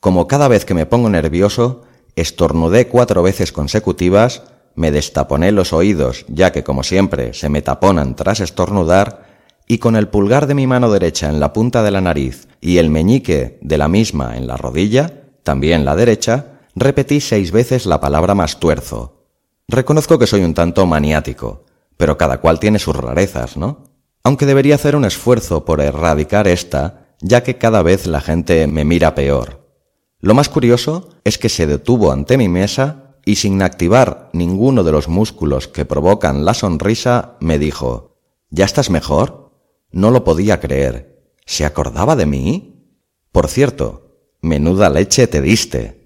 Como cada vez que me pongo nervioso, estornudé cuatro veces consecutivas, me destaponé los oídos, ya que como siempre se me taponan tras estornudar, y con el pulgar de mi mano derecha en la punta de la nariz y el meñique de la misma en la rodilla, también la derecha, repetí seis veces la palabra más tuerzo, Reconozco que soy un tanto maniático, pero cada cual tiene sus rarezas, ¿no? Aunque debería hacer un esfuerzo por erradicar esta, ya que cada vez la gente me mira peor. Lo más curioso es que se detuvo ante mi mesa y sin activar ninguno de los músculos que provocan la sonrisa, me dijo, ¿Ya estás mejor? No lo podía creer. ¿Se acordaba de mí? Por cierto, menuda leche te diste.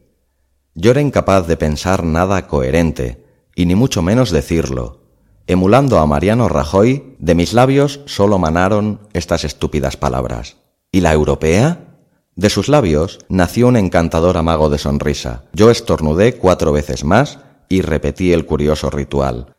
Yo era incapaz de pensar nada coherente, y ni mucho menos decirlo. Emulando a Mariano Rajoy, de mis labios solo manaron estas estúpidas palabras. ¿Y la europea? De sus labios nació un encantador amago de sonrisa. Yo estornudé cuatro veces más y repetí el curioso ritual.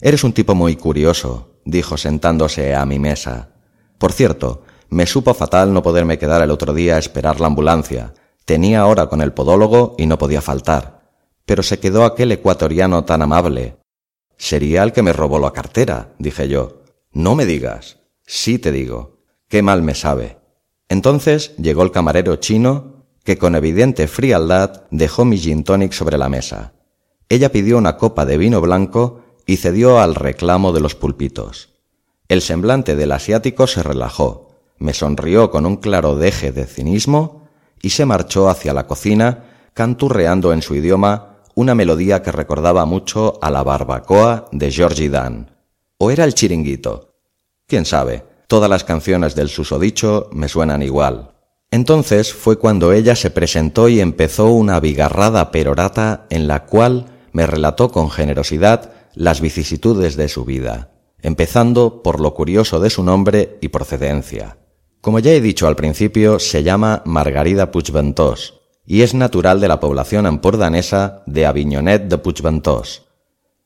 Eres un tipo muy curioso, dijo sentándose a mi mesa. Por cierto, me supo fatal no poderme quedar el otro día a esperar la ambulancia. Tenía hora con el podólogo y no podía faltar pero se quedó aquel ecuatoriano tan amable. Sería el que me robó la cartera, dije yo. No me digas. Sí te digo. Qué mal me sabe. Entonces llegó el camarero chino, que con evidente frialdad dejó mi gin tonic sobre la mesa. Ella pidió una copa de vino blanco y cedió al reclamo de los pulpitos. El semblante del asiático se relajó, me sonrió con un claro deje de cinismo y se marchó hacia la cocina, canturreando en su idioma una melodía que recordaba mucho a la barbacoa de Georgie Dan. ¿O era el chiringuito? Quién sabe, todas las canciones del susodicho me suenan igual. Entonces fue cuando ella se presentó y empezó una bigarrada perorata en la cual me relató con generosidad las vicisitudes de su vida, empezando por lo curioso de su nombre y procedencia. Como ya he dicho al principio, se llama Margarida Puigventós, y es natural de la población empordanesa de Aviñonet de Puigventós.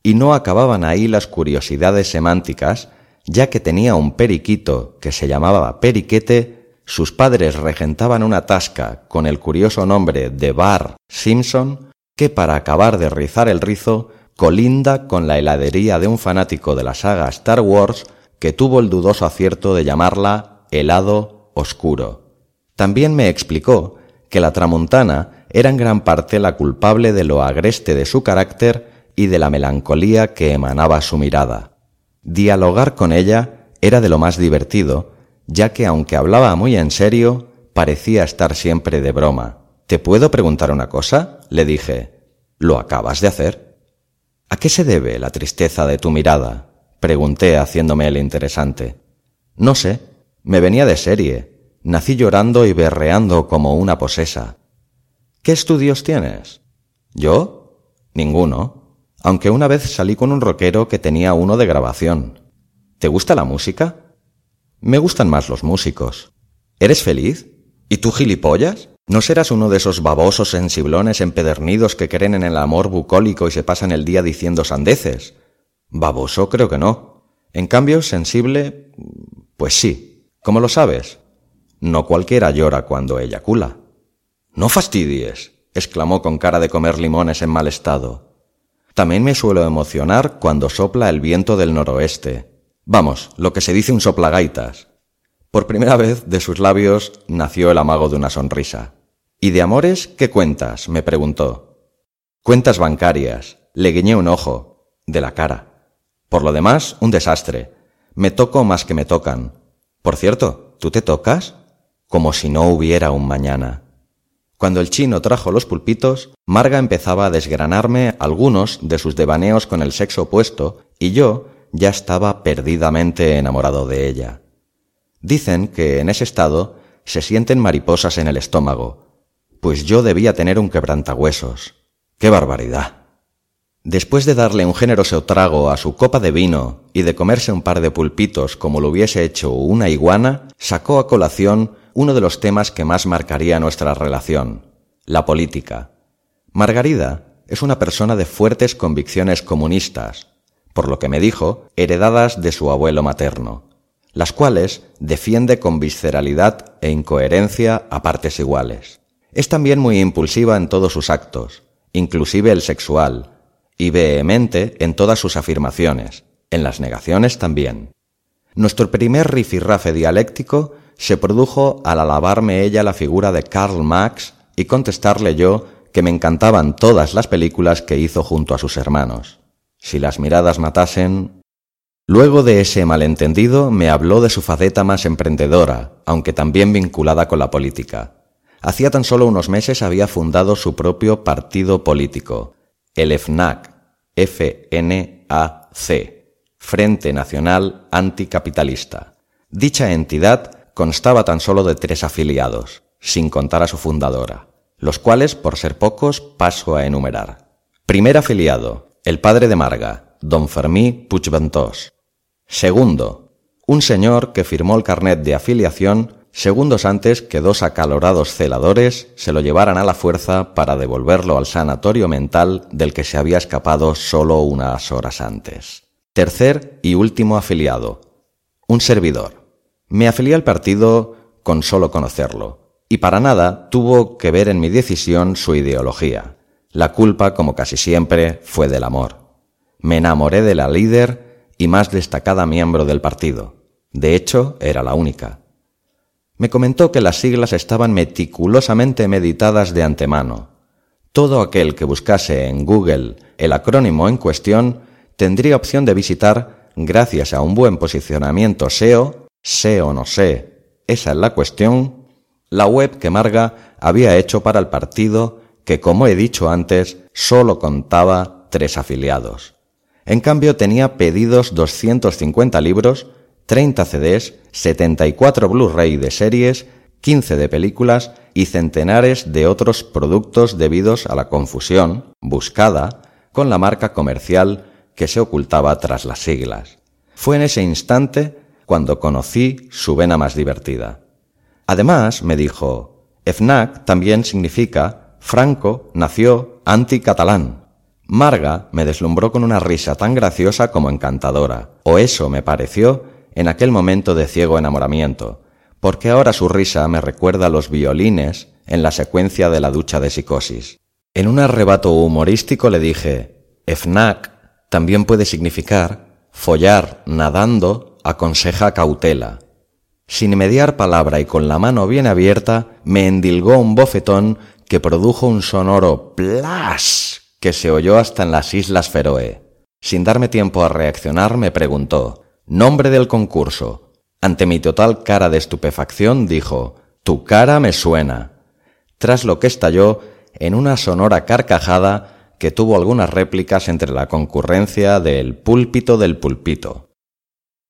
Y no acababan ahí las curiosidades semánticas, ya que tenía un periquito que se llamaba Periquete, sus padres regentaban una tasca con el curioso nombre de Bar Simpson, que para acabar de rizar el rizo, colinda con la heladería de un fanático de la saga Star Wars que tuvo el dudoso acierto de llamarla helado oscuro. También me explicó que la tramontana era en gran parte la culpable de lo agreste de su carácter y de la melancolía que emanaba su mirada. Dialogar con ella era de lo más divertido, ya que aunque hablaba muy en serio, parecía estar siempre de broma. ¿Te puedo preguntar una cosa? le dije. ¿Lo acabas de hacer? ¿A qué se debe la tristeza de tu mirada? pregunté haciéndome el interesante. No sé, me venía de serie, Nací llorando y berreando como una posesa. ¿Qué estudios tienes? ¿Yo? Ninguno, aunque una vez salí con un rockero que tenía uno de grabación. ¿Te gusta la música? Me gustan más los músicos. ¿Eres feliz? ¿Y tú gilipollas? ¿No serás uno de esos babosos sensiblones empedernidos que creen en el amor bucólico y se pasan el día diciendo sandeces? Baboso creo que no. En cambio, sensible, pues sí. ¿Cómo lo sabes? No cualquiera llora cuando eyacula. No fastidies. exclamó con cara de comer limones en mal estado. También me suelo emocionar cuando sopla el viento del noroeste. Vamos, lo que se dice un soplagaitas. Por primera vez de sus labios nació el amago de una sonrisa. ¿Y de amores qué cuentas? me preguntó. Cuentas bancarias. Le guiñé un ojo. De la cara. Por lo demás, un desastre. Me toco más que me tocan. Por cierto, ¿tú te tocas? Como si no hubiera un mañana. Cuando el chino trajo los pulpitos, Marga empezaba a desgranarme algunos de sus devaneos con el sexo opuesto y yo ya estaba perdidamente enamorado de ella. Dicen que en ese estado se sienten mariposas en el estómago, pues yo debía tener un quebrantahuesos. ¡Qué barbaridad! Después de darle un generoso trago a su copa de vino y de comerse un par de pulpitos como lo hubiese hecho una iguana, sacó a colación uno de los temas que más marcaría nuestra relación, la política. Margarida es una persona de fuertes convicciones comunistas, por lo que me dijo, heredadas de su abuelo materno, las cuales defiende con visceralidad e incoherencia a partes iguales. Es también muy impulsiva en todos sus actos, inclusive el sexual, y vehemente en todas sus afirmaciones, en las negaciones también. Nuestro primer rifirrafe dialéctico se produjo al alabarme ella la figura de Karl Marx y contestarle yo que me encantaban todas las películas que hizo junto a sus hermanos. Si las miradas matasen... Luego de ese malentendido me habló de su faceta más emprendedora, aunque también vinculada con la política. Hacía tan solo unos meses había fundado su propio partido político, el FNAC, F-N-A-C, Frente Nacional Anticapitalista. Dicha entidad constaba tan solo de tres afiliados, sin contar a su fundadora, los cuales, por ser pocos, paso a enumerar. Primer afiliado, el padre de Marga, don Fermí Puigventós. Segundo, un señor que firmó el carnet de afiliación segundos antes que dos acalorados celadores se lo llevaran a la fuerza para devolverlo al sanatorio mental del que se había escapado solo unas horas antes. Tercer y último afiliado, un servidor, me afilié al partido con solo conocerlo, y para nada tuvo que ver en mi decisión su ideología. La culpa, como casi siempre, fue del amor. Me enamoré de la líder y más destacada miembro del partido. De hecho, era la única. Me comentó que las siglas estaban meticulosamente meditadas de antemano. Todo aquel que buscase en Google el acrónimo en cuestión tendría opción de visitar, gracias a un buen posicionamiento SEO, sé o no sé, esa es la cuestión, la web que Marga había hecho para el partido que, como he dicho antes, solo contaba tres afiliados. En cambio tenía pedidos 250 libros, 30 CDs, 74 Blu-ray de series, 15 de películas y centenares de otros productos debidos a la confusión, buscada, con la marca comercial que se ocultaba tras las siglas. Fue en ese instante cuando conocí su vena más divertida. Además, me dijo, FNAC también significa Franco nació anticatalán. Marga me deslumbró con una risa tan graciosa como encantadora, o eso me pareció en aquel momento de ciego enamoramiento, porque ahora su risa me recuerda a los violines en la secuencia de la ducha de psicosis. En un arrebato humorístico le dije, FNAC también puede significar follar nadando aconseja cautela. Sin mediar palabra y con la mano bien abierta, me endilgó un bofetón que produjo un sonoro plas que se oyó hasta en las Islas Feroe. Sin darme tiempo a reaccionar, me preguntó, nombre del concurso. Ante mi total cara de estupefacción, dijo, Tu cara me suena. Tras lo que estalló en una sonora carcajada que tuvo algunas réplicas entre la concurrencia del púlpito del pulpito.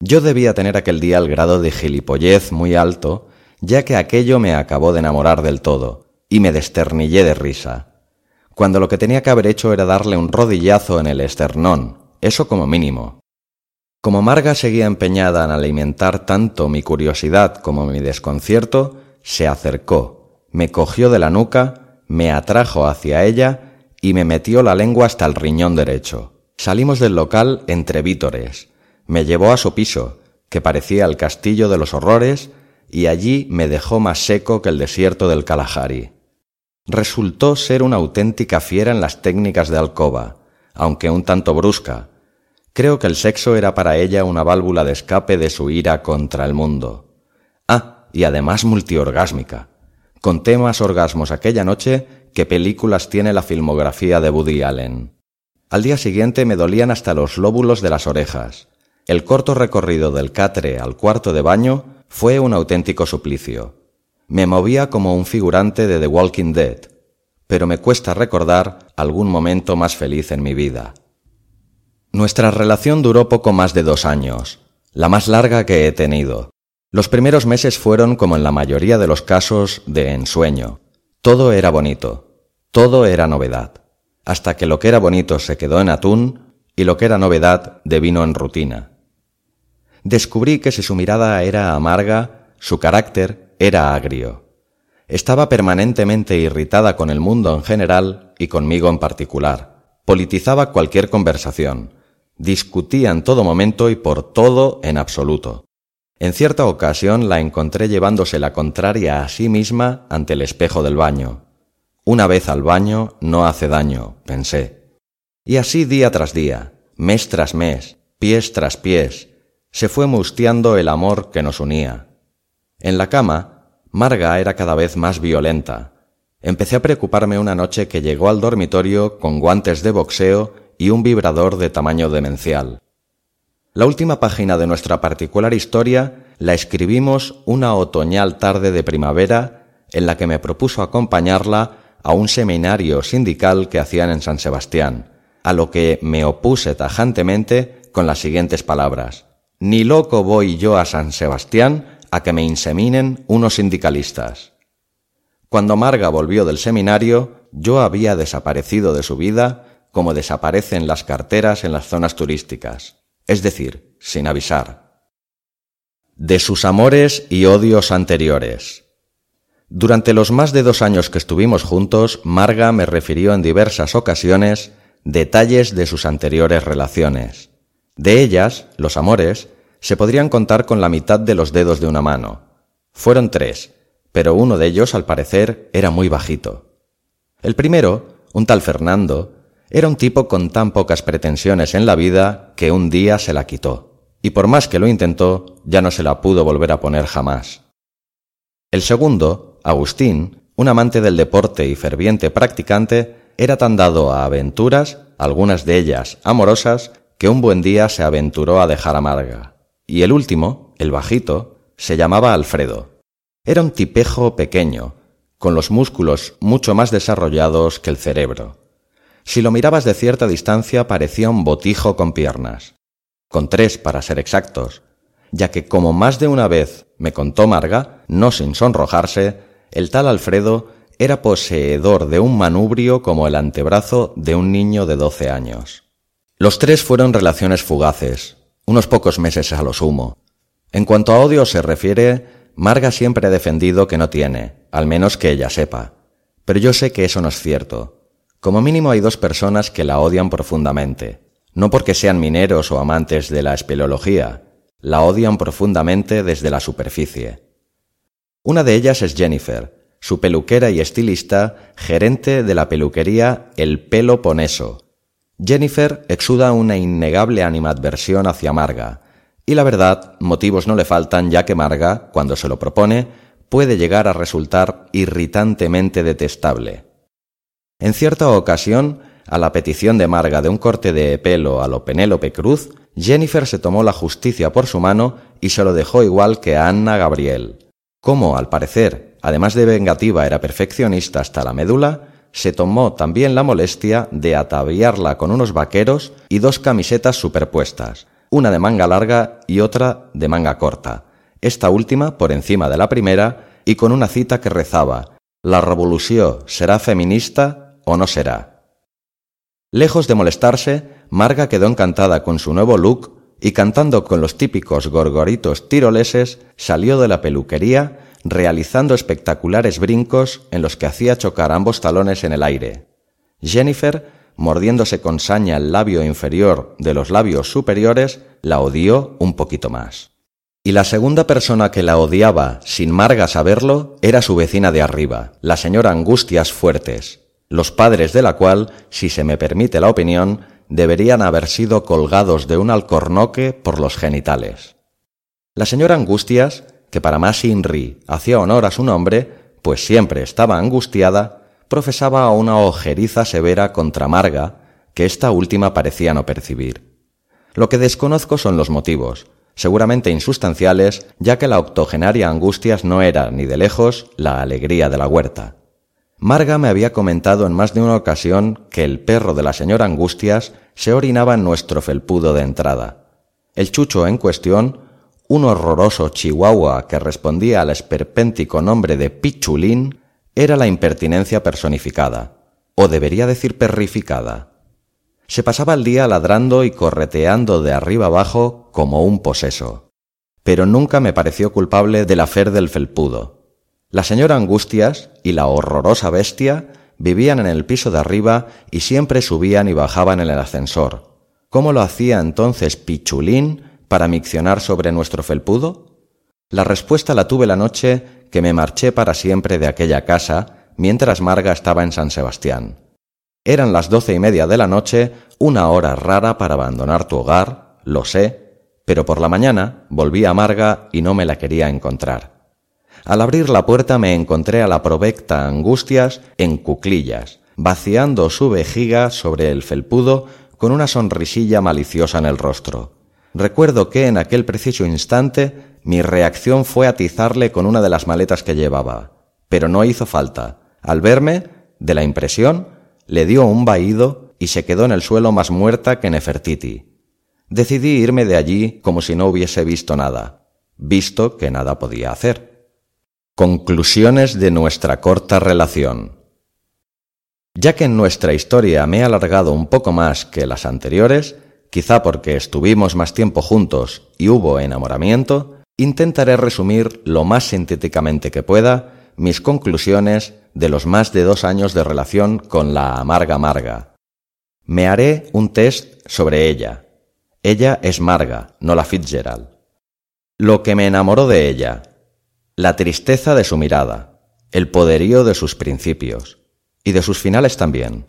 Yo debía tener aquel día el grado de gilipollez muy alto, ya que aquello me acabó de enamorar del todo, y me desternillé de risa, cuando lo que tenía que haber hecho era darle un rodillazo en el esternón, eso como mínimo. Como Marga seguía empeñada en alimentar tanto mi curiosidad como mi desconcierto, se acercó, me cogió de la nuca, me atrajo hacia ella y me metió la lengua hasta el riñón derecho. Salimos del local entre vítores, me llevó a su piso, que parecía el castillo de los horrores, y allí me dejó más seco que el desierto del Kalahari. Resultó ser una auténtica fiera en las técnicas de alcoba, aunque un tanto brusca. Creo que el sexo era para ella una válvula de escape de su ira contra el mundo. Ah, y además multiorgásmica. Conté más orgasmos aquella noche que películas tiene la filmografía de Woody Allen. Al día siguiente me dolían hasta los lóbulos de las orejas. El corto recorrido del catre al cuarto de baño fue un auténtico suplicio. Me movía como un figurante de The Walking Dead, pero me cuesta recordar algún momento más feliz en mi vida. Nuestra relación duró poco más de dos años, la más larga que he tenido. Los primeros meses fueron, como en la mayoría de los casos, de ensueño. Todo era bonito, todo era novedad, hasta que lo que era bonito se quedó en atún y lo que era novedad devino en rutina. Descubrí que si su mirada era amarga, su carácter era agrio. Estaba permanentemente irritada con el mundo en general y conmigo en particular. Politizaba cualquier conversación. Discutía en todo momento y por todo en absoluto. En cierta ocasión la encontré llevándose la contraria a sí misma ante el espejo del baño. Una vez al baño no hace daño, pensé. Y así día tras día, mes tras mes, pies tras pies, se fue mustiando el amor que nos unía. En la cama, Marga era cada vez más violenta. Empecé a preocuparme una noche que llegó al dormitorio con guantes de boxeo y un vibrador de tamaño demencial. La última página de nuestra particular historia la escribimos una otoñal tarde de primavera en la que me propuso acompañarla a un seminario sindical que hacían en San Sebastián, a lo que me opuse tajantemente con las siguientes palabras. Ni loco voy yo a San Sebastián a que me inseminen unos sindicalistas. Cuando Marga volvió del seminario, yo había desaparecido de su vida como desaparecen las carteras en las zonas turísticas es decir, sin avisar. De sus amores y odios anteriores. Durante los más de dos años que estuvimos juntos, Marga me refirió en diversas ocasiones detalles de sus anteriores relaciones. De ellas, los amores, se podrían contar con la mitad de los dedos de una mano. Fueron tres, pero uno de ellos, al parecer, era muy bajito. El primero, un tal Fernando, era un tipo con tan pocas pretensiones en la vida que un día se la quitó, y por más que lo intentó, ya no se la pudo volver a poner jamás. El segundo, Agustín, un amante del deporte y ferviente practicante, era tan dado a aventuras, algunas de ellas amorosas, que un buen día se aventuró a dejar amarga. Y el último, el bajito, se llamaba Alfredo. Era un tipejo pequeño, con los músculos mucho más desarrollados que el cerebro. Si lo mirabas de cierta distancia parecía un botijo con piernas. Con tres, para ser exactos, ya que como más de una vez me contó Marga, no sin sonrojarse, el tal Alfredo era poseedor de un manubrio como el antebrazo de un niño de doce años. Los tres fueron relaciones fugaces, unos pocos meses a lo sumo. En cuanto a odio se refiere, Marga siempre ha defendido que no tiene, al menos que ella sepa. Pero yo sé que eso no es cierto. Como mínimo hay dos personas que la odian profundamente, no porque sean mineros o amantes de la espeleología, la onian profundamente desde la superficie. Una de ellas es Jennifer, su peluquera y estilista, gerente de la peluquería El Pelo Poneso. Jennifer exuda una innegable animadversión hacia Marga, y la verdad, motivos no le faltan ya que Marga, cuando se lo propone, puede llegar a resultar irritantemente detestable. En cierta ocasión, a la petición de Marga de un corte de pelo a lo Penélope Cruz, Jennifer se tomó la justicia por su mano y se lo dejó igual que a Anna Gabriel. Como, al parecer, además de vengativa era perfeccionista hasta la médula, se tomó también la molestia de ataviarla con unos vaqueros y dos camisetas superpuestas, una de manga larga y otra de manga corta, esta última por encima de la primera y con una cita que rezaba La revolución será feminista o no será. Lejos de molestarse, Marga quedó encantada con su nuevo look y cantando con los típicos gorgoritos tiroleses, salió de la peluquería realizando espectaculares brincos en los que hacía chocar ambos talones en el aire. Jennifer, mordiéndose con saña el labio inferior de los labios superiores, la odió un poquito más. Y la segunda persona que la odiaba, sin Marga saberlo, era su vecina de arriba, la señora Angustias Fuertes, los padres de la cual, si se me permite la opinión, deberían haber sido colgados de un alcornoque por los genitales. La señora Angustias, que para más Inri hacía honor a su nombre, pues siempre estaba angustiada, profesaba una ojeriza severa contra Marga, que esta última parecía no percibir. Lo que desconozco son los motivos, seguramente insustanciales, ya que la octogenaria Angustias no era ni de lejos la alegría de la huerta. Marga me había comentado en más de una ocasión que el perro de la señora Angustias se orinaba en nuestro felpudo de entrada. El chucho en cuestión, un horroroso chihuahua que respondía al esperpéntico nombre de Pichulín, era la impertinencia personificada, o debería decir perrificada. Se pasaba el día ladrando y correteando de arriba abajo como un poseso. Pero nunca me pareció culpable del afer del felpudo. La señora Angustias y la horrorosa bestia vivían en el piso de arriba y siempre subían y bajaban en el ascensor. ¿Cómo lo hacía entonces Pichulín para miccionar sobre nuestro felpudo? La respuesta la tuve la noche que me marché para siempre de aquella casa mientras Marga estaba en San Sebastián. Eran las doce y media de la noche, una hora rara para abandonar tu hogar, lo sé, pero por la mañana volví a Marga y no me la quería encontrar. Al abrir la puerta me encontré a la provecta Angustias en cuclillas, vaciando su vejiga sobre el felpudo con una sonrisilla maliciosa en el rostro. Recuerdo que en aquel preciso instante mi reacción fue atizarle con una de las maletas que llevaba, pero no hizo falta. Al verme, de la impresión, le dio un vaído y se quedó en el suelo más muerta que Nefertiti. Decidí irme de allí como si no hubiese visto nada, visto que nada podía hacer. Conclusiones de nuestra corta relación. Ya que en nuestra historia me he alargado un poco más que las anteriores, quizá porque estuvimos más tiempo juntos y hubo enamoramiento, intentaré resumir lo más sintéticamente que pueda mis conclusiones de los más de dos años de relación con la amarga Marga. Me haré un test sobre ella. Ella es Marga, no la Fitzgerald. Lo que me enamoró de ella. La tristeza de su mirada, el poderío de sus principios, y de sus finales también.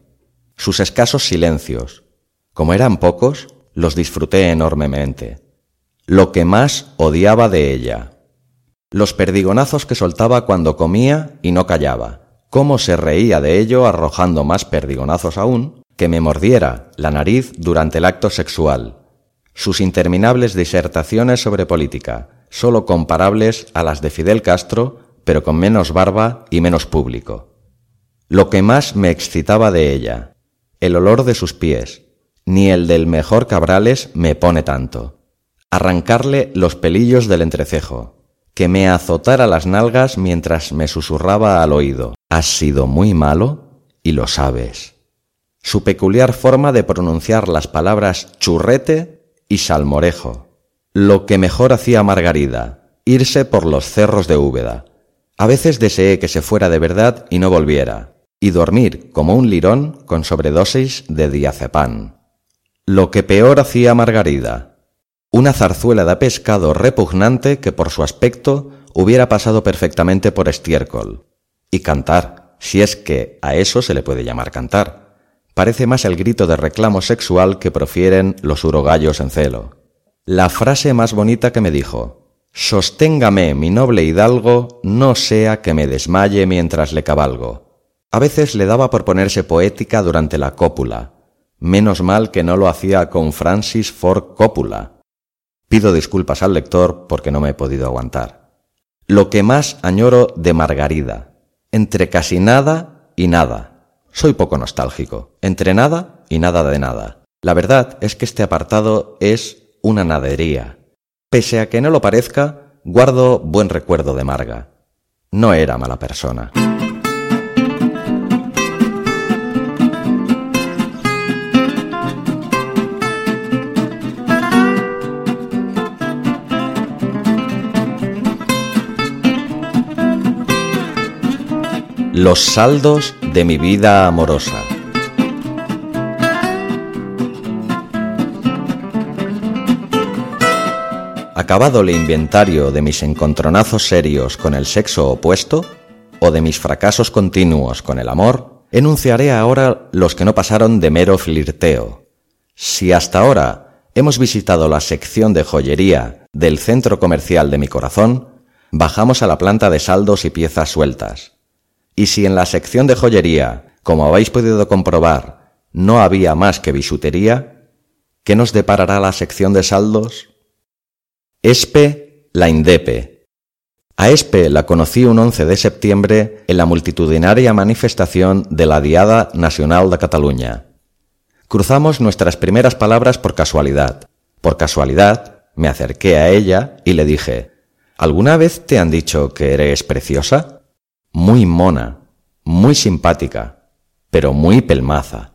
Sus escasos silencios. Como eran pocos, los disfruté enormemente. Lo que más odiaba de ella. Los perdigonazos que soltaba cuando comía y no callaba cómo se reía de ello arrojando más perdigonazos aún, que me mordiera la nariz durante el acto sexual, sus interminables disertaciones sobre política, sólo comparables a las de Fidel Castro, pero con menos barba y menos público. Lo que más me excitaba de ella, el olor de sus pies, ni el del mejor Cabrales me pone tanto. Arrancarle los pelillos del entrecejo, que me azotara las nalgas mientras me susurraba al oído. Has sido muy malo y lo sabes. Su peculiar forma de pronunciar las palabras churrete y salmorejo. Lo que mejor hacía Margarida, irse por los cerros de Úbeda. A veces deseé que se fuera de verdad y no volviera, y dormir como un lirón con sobredosis de diazepam. Lo que peor hacía Margarida, una zarzuela de pescado repugnante que por su aspecto hubiera pasado perfectamente por estiércol. Y cantar, si es que a eso se le puede llamar cantar. Parece más el grito de reclamo sexual que profieren los urogallos en celo. La frase más bonita que me dijo, Sosténgame, mi noble hidalgo, no sea que me desmaye mientras le cabalgo. A veces le daba por ponerse poética durante la cópula. Menos mal que no lo hacía con Francis Ford Coppola Pido disculpas al lector porque no me he podido aguantar. Lo que más añoro de Margarida. Entre casi nada y nada. Soy poco nostálgico. Entre nada y nada de nada. La verdad es que este apartado es una nadería. Pese a que no lo parezca, guardo buen recuerdo de Marga. No era mala persona. Los saldos de mi vida amorosa. acabado el inventario de mis encontronazos serios con el sexo opuesto, o de mis fracasos continuos con el amor, enunciaré ahora los que no pasaron de mero flirteo. Si hasta ahora hemos visitado la sección de joyería del centro comercial de mi corazón, bajamos a la planta de saldos y piezas sueltas. Y si en la sección de joyería, como habéis podido comprobar, no había más que bisutería, ¿qué nos deparará la sección de saldos? Espe la Indepe. A Espe la conocí un 11 de septiembre en la multitudinaria manifestación de la Diada Nacional de Cataluña. Cruzamos nuestras primeras palabras por casualidad. Por casualidad, me acerqué a ella y le dije, ¿Alguna vez te han dicho que eres preciosa? Muy mona, muy simpática, pero muy pelmaza.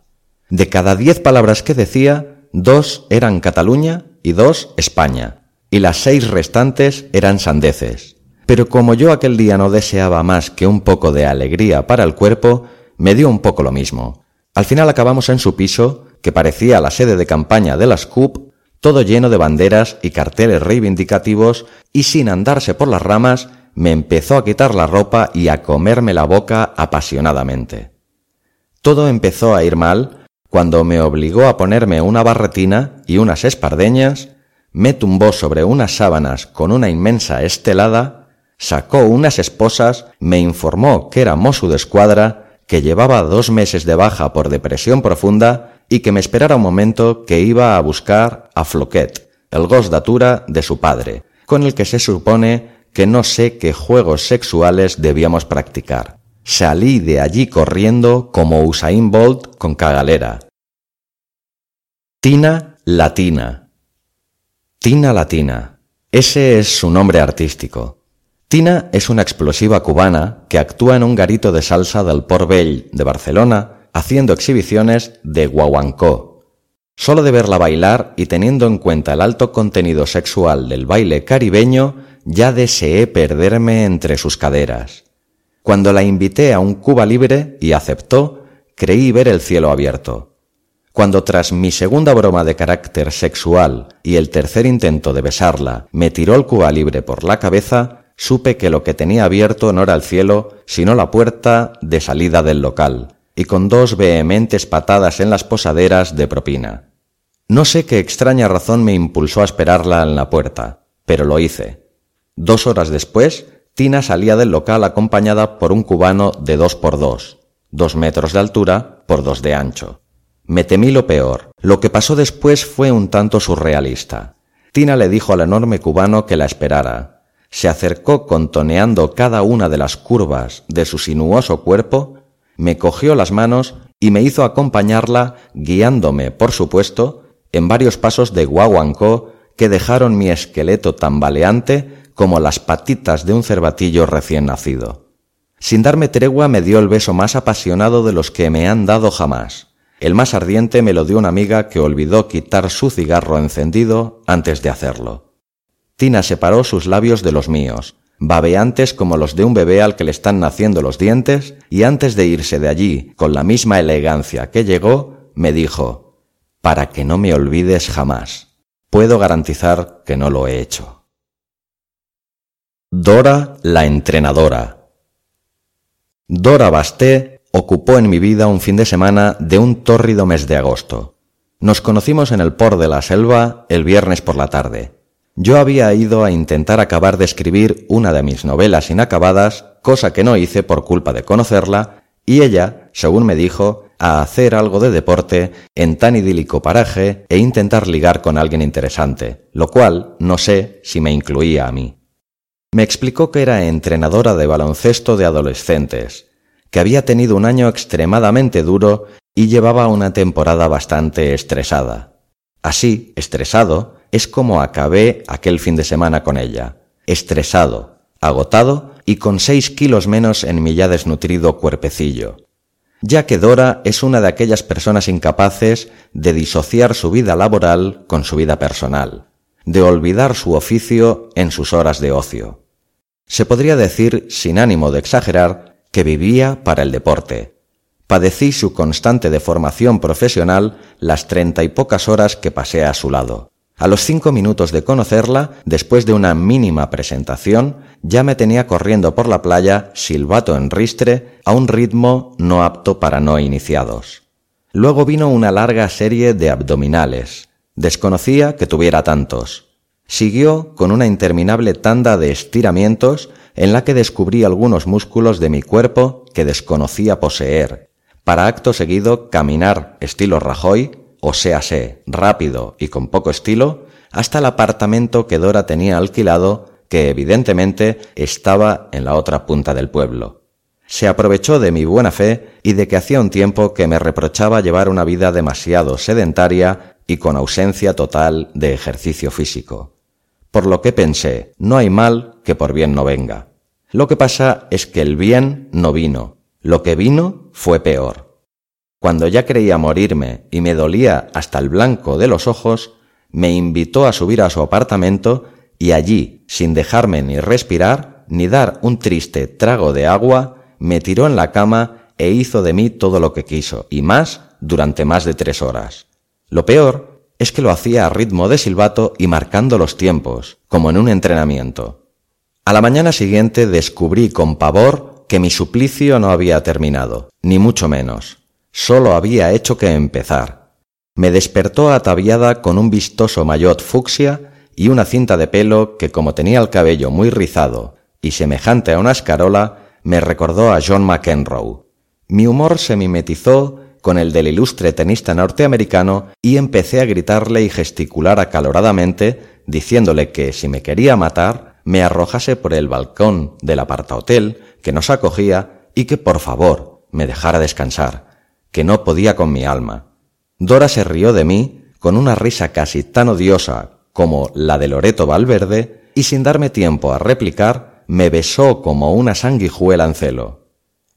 De cada diez palabras que decía, dos eran Cataluña y dos España, y las seis restantes eran sandeces. Pero como yo aquel día no deseaba más que un poco de alegría para el cuerpo, me dio un poco lo mismo. Al final acabamos en su piso, que parecía la sede de campaña de las CUP, todo lleno de banderas y carteles reivindicativos, y sin andarse por las ramas, me empezó a quitar la ropa y a comerme la boca apasionadamente. Todo empezó a ir mal cuando me obligó a ponerme una barretina y unas espardeñas, me tumbó sobre unas sábanas con una inmensa estelada, sacó unas esposas, me informó que era mozo de escuadra, que llevaba dos meses de baja por depresión profunda y que me esperara un momento que iba a buscar a Floquet, el gos datura de su padre, con el que se supone que no sé qué juegos sexuales debíamos practicar. Salí de allí corriendo como Usain Bolt con cagalera. Tina Latina. Tina Latina. Ese es su nombre artístico. Tina es una explosiva cubana que actúa en un garito de salsa del Port Vell de Barcelona haciendo exhibiciones de guaguancó. Solo de verla bailar y teniendo en cuenta el alto contenido sexual del baile caribeño, ya deseé perderme entre sus caderas. Cuando la invité a un Cuba libre y aceptó, creí ver el cielo abierto. Cuando tras mi segunda broma de carácter sexual y el tercer intento de besarla me tiró el Cuba libre por la cabeza, supe que lo que tenía abierto no era el cielo, sino la puerta de salida del local, y con dos vehementes patadas en las posaderas de propina. No sé qué extraña razón me impulsó a esperarla en la puerta, pero lo hice. Dos horas después, Tina salía del local acompañada por un cubano de dos por dos, dos metros de altura por dos de ancho. Me temí lo peor. Lo que pasó después fue un tanto surrealista. Tina le dijo al enorme cubano que la esperara. Se acercó contoneando cada una de las curvas de su sinuoso cuerpo me cogió las manos y me hizo acompañarla, guiándome, por supuesto, en varios pasos de guaguancó que dejaron mi esqueleto tambaleante como las patitas de un cervatillo recién nacido. Sin darme tregua me dio el beso más apasionado de los que me han dado jamás. El más ardiente me lo dio una amiga que olvidó quitar su cigarro encendido antes de hacerlo. Tina separó sus labios de los míos, babeantes como los de un bebé al que le están naciendo los dientes, y antes de irse de allí, con la misma elegancia que llegó, me dijo, para que no me olvides jamás. Puedo garantizar que no lo he hecho. Dora la entrenadora. Dora Basté ocupó en mi vida un fin de semana de un tórrido mes de agosto. Nos conocimos en el Port de la Selva el viernes por la tarde. Yo había ido a intentar acabar de escribir una de mis novelas inacabadas, cosa que no hice por culpa de conocerla, y ella, según me dijo, a hacer algo de deporte en tan idílico paraje e intentar ligar con alguien interesante, lo cual no sé si me incluía a mí. Me explicó que era entrenadora de baloncesto de adolescentes, que había tenido un año extremadamente duro y llevaba una temporada bastante estresada. Así, estresado, es como acabé aquel fin de semana con ella, estresado, agotado y con seis kilos menos en mi ya desnutrido cuerpecillo. Ya que Dora es una de aquellas personas incapaces de disociar su vida laboral con su vida personal, de olvidar su oficio en sus horas de ocio. Se podría decir, sin ánimo de exagerar, que vivía para el deporte. Padecí su constante deformación profesional las treinta y pocas horas que pasé a su lado. A los cinco minutos de conocerla, después de una mínima presentación, ya me tenía corriendo por la playa, silbato en ristre, a un ritmo no apto para no iniciados. Luego vino una larga serie de abdominales. Desconocía que tuviera tantos. Siguió con una interminable tanda de estiramientos en la que descubrí algunos músculos de mi cuerpo que desconocía poseer, para acto seguido caminar estilo Rajoy, o sea sé, rápido y con poco estilo, hasta el apartamento que Dora tenía alquilado, que evidentemente estaba en la otra punta del pueblo. Se aprovechó de mi buena fe y de que hacía un tiempo que me reprochaba llevar una vida demasiado sedentaria y con ausencia total de ejercicio físico por lo que pensé, no hay mal que por bien no venga. Lo que pasa es que el bien no vino, lo que vino fue peor. Cuando ya creía morirme y me dolía hasta el blanco de los ojos, me invitó a subir a su apartamento y allí, sin dejarme ni respirar, ni dar un triste trago de agua, me tiró en la cama e hizo de mí todo lo que quiso, y más durante más de tres horas. Lo peor es que lo hacía a ritmo de silbato y marcando los tiempos, como en un entrenamiento. A la mañana siguiente descubrí con pavor que mi suplicio no había terminado, ni mucho menos. Solo había hecho que empezar. Me despertó ataviada con un vistoso mayot fucsia y una cinta de pelo que como tenía el cabello muy rizado y semejante a una escarola, me recordó a John McEnroe. Mi humor se mimetizó con el del ilustre tenista norteamericano y empecé a gritarle y gesticular acaloradamente, diciéndole que si me quería matar, me arrojase por el balcón del apartahotel que nos acogía y que por favor me dejara descansar, que no podía con mi alma. Dora se rió de mí con una risa casi tan odiosa como la de Loreto Valverde y sin darme tiempo a replicar, me besó como una sanguijuela en celo.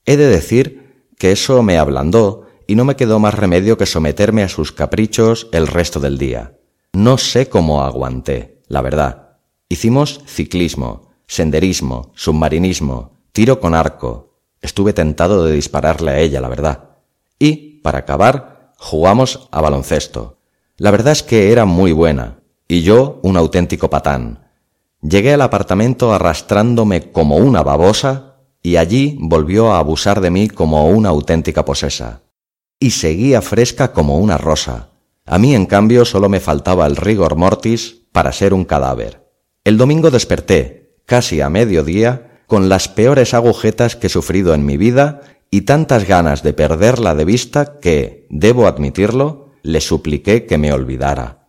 He de decir que eso me ablandó y no me quedó más remedio que someterme a sus caprichos el resto del día. No sé cómo aguanté, la verdad. Hicimos ciclismo, senderismo, submarinismo, tiro con arco. Estuve tentado de dispararle a ella, la verdad. Y, para acabar, jugamos a baloncesto. La verdad es que era muy buena, y yo un auténtico patán. Llegué al apartamento arrastrándome como una babosa, y allí volvió a abusar de mí como una auténtica posesa y seguía fresca como una rosa. A mí, en cambio, solo me faltaba el rigor mortis para ser un cadáver. El domingo desperté, casi a mediodía, con las peores agujetas que he sufrido en mi vida y tantas ganas de perderla de vista que, debo admitirlo, le supliqué que me olvidara.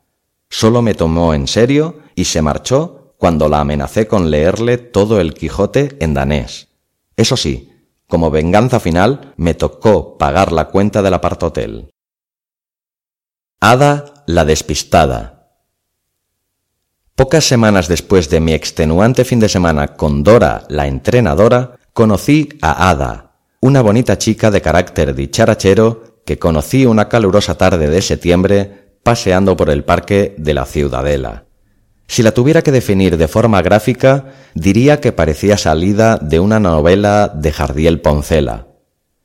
Solo me tomó en serio y se marchó cuando la amenacé con leerle todo el Quijote en danés. Eso sí, como venganza final, me tocó pagar la cuenta del apartotel. Ada la despistada. Pocas semanas después de mi extenuante fin de semana con Dora la entrenadora, conocí a Ada, una bonita chica de carácter dicharachero que conocí una calurosa tarde de septiembre paseando por el parque de la Ciudadela. Si la tuviera que definir de forma gráfica, diría que parecía salida de una novela de Jardiel Poncela.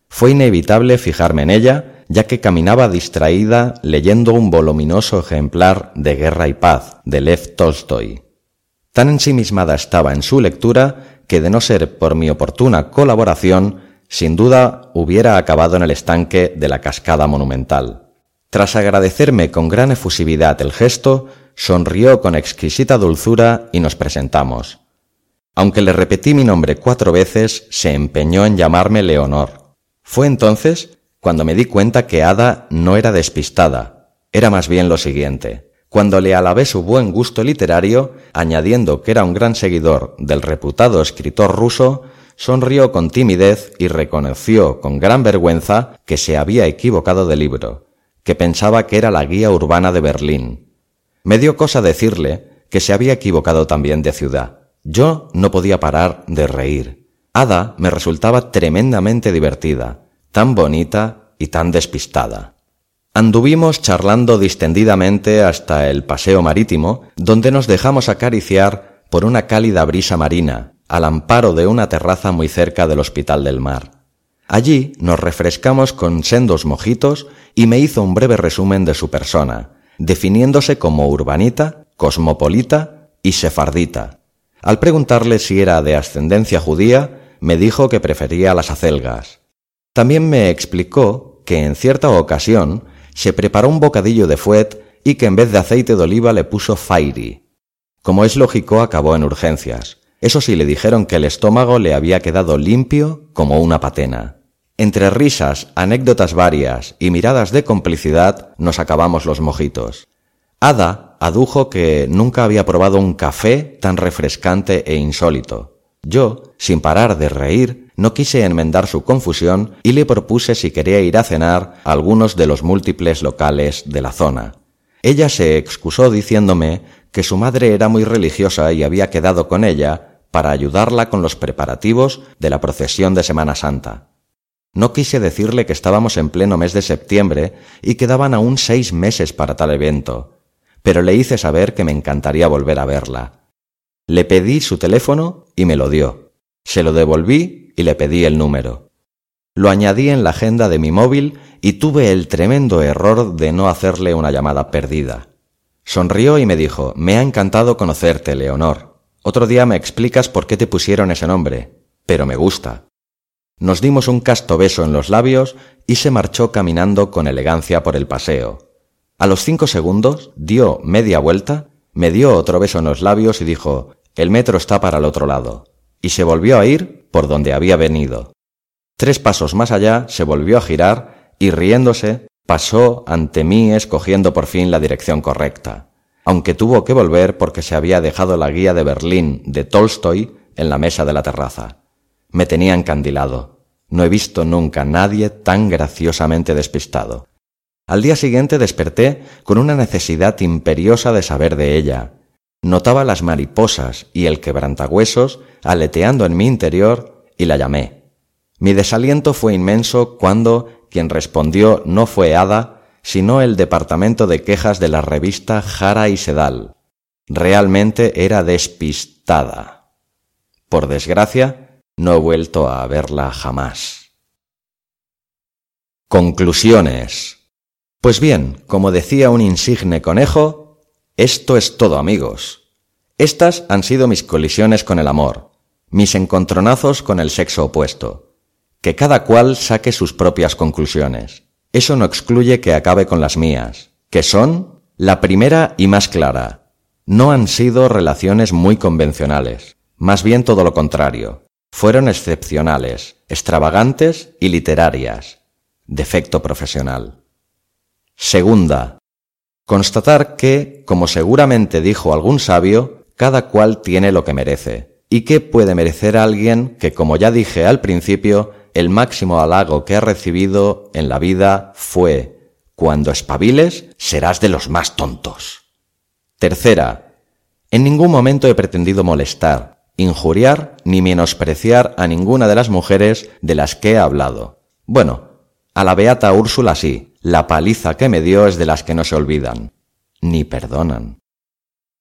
Fue inevitable fijarme en ella, ya que caminaba distraída leyendo un voluminoso ejemplar de Guerra y Paz de Lev Tolstoy. Tan ensimismada estaba en su lectura que de no ser por mi oportuna colaboración, sin duda hubiera acabado en el estanque de la cascada monumental. Tras agradecerme con gran efusividad el gesto, sonrió con exquisita dulzura y nos presentamos. Aunque le repetí mi nombre cuatro veces, se empeñó en llamarme Leonor. Fue entonces cuando me di cuenta que Ada no era despistada, era más bien lo siguiente. Cuando le alabé su buen gusto literario, añadiendo que era un gran seguidor del reputado escritor ruso, sonrió con timidez y reconoció con gran vergüenza que se había equivocado de libro, que pensaba que era la guía urbana de Berlín, me dio cosa decirle que se había equivocado también de ciudad. Yo no podía parar de reír. Ada me resultaba tremendamente divertida, tan bonita y tan despistada. Anduvimos charlando distendidamente hasta el paseo marítimo, donde nos dejamos acariciar por una cálida brisa marina, al amparo de una terraza muy cerca del Hospital del Mar. Allí nos refrescamos con sendos mojitos y me hizo un breve resumen de su persona, definiéndose como urbanita, cosmopolita y sefardita. Al preguntarle si era de ascendencia judía, me dijo que prefería las acelgas. También me explicó que en cierta ocasión se preparó un bocadillo de fuet y que en vez de aceite de oliva le puso fairy. Como es lógico, acabó en urgencias. Eso sí, le dijeron que el estómago le había quedado limpio como una patena. Entre risas, anécdotas varias y miradas de complicidad nos acabamos los mojitos. Ada adujo que nunca había probado un café tan refrescante e insólito. Yo, sin parar de reír, no quise enmendar su confusión y le propuse si quería ir a cenar a algunos de los múltiples locales de la zona. Ella se excusó diciéndome que su madre era muy religiosa y había quedado con ella para ayudarla con los preparativos de la procesión de Semana Santa. No quise decirle que estábamos en pleno mes de septiembre y quedaban aún seis meses para tal evento, pero le hice saber que me encantaría volver a verla. Le pedí su teléfono y me lo dio. Se lo devolví y le pedí el número. Lo añadí en la agenda de mi móvil y tuve el tremendo error de no hacerle una llamada perdida. Sonrió y me dijo, me ha encantado conocerte, Leonor. Otro día me explicas por qué te pusieron ese nombre, pero me gusta. Nos dimos un casto beso en los labios y se marchó caminando con elegancia por el paseo. A los cinco segundos dio media vuelta, me dio otro beso en los labios y dijo El metro está para el otro lado. y se volvió a ir por donde había venido. Tres pasos más allá se volvió a girar y riéndose pasó ante mí escogiendo por fin la dirección correcta, aunque tuvo que volver porque se había dejado la guía de Berlín de Tolstoy en la mesa de la terraza. Me tenía encandilado. No he visto nunca nadie tan graciosamente despistado. Al día siguiente desperté con una necesidad imperiosa de saber de ella. Notaba las mariposas y el quebrantahuesos aleteando en mi interior y la llamé. Mi desaliento fue inmenso cuando quien respondió no fue Ada, sino el departamento de quejas de la revista Jara y Sedal. Realmente era despistada. Por desgracia, no he vuelto a verla jamás. Conclusiones. Pues bien, como decía un insigne conejo, esto es todo amigos. Estas han sido mis colisiones con el amor, mis encontronazos con el sexo opuesto. Que cada cual saque sus propias conclusiones. Eso no excluye que acabe con las mías, que son la primera y más clara. No han sido relaciones muy convencionales, más bien todo lo contrario fueron excepcionales, extravagantes y literarias. Defecto profesional. Segunda. Constatar que, como seguramente dijo algún sabio, cada cual tiene lo que merece, y que puede merecer alguien que, como ya dije al principio, el máximo halago que ha recibido en la vida fue, cuando espabiles, serás de los más tontos. Tercera. En ningún momento he pretendido molestar, injuriar ni menospreciar a ninguna de las mujeres de las que he hablado. Bueno, a la beata Úrsula sí, la paliza que me dio es de las que no se olvidan, ni perdonan.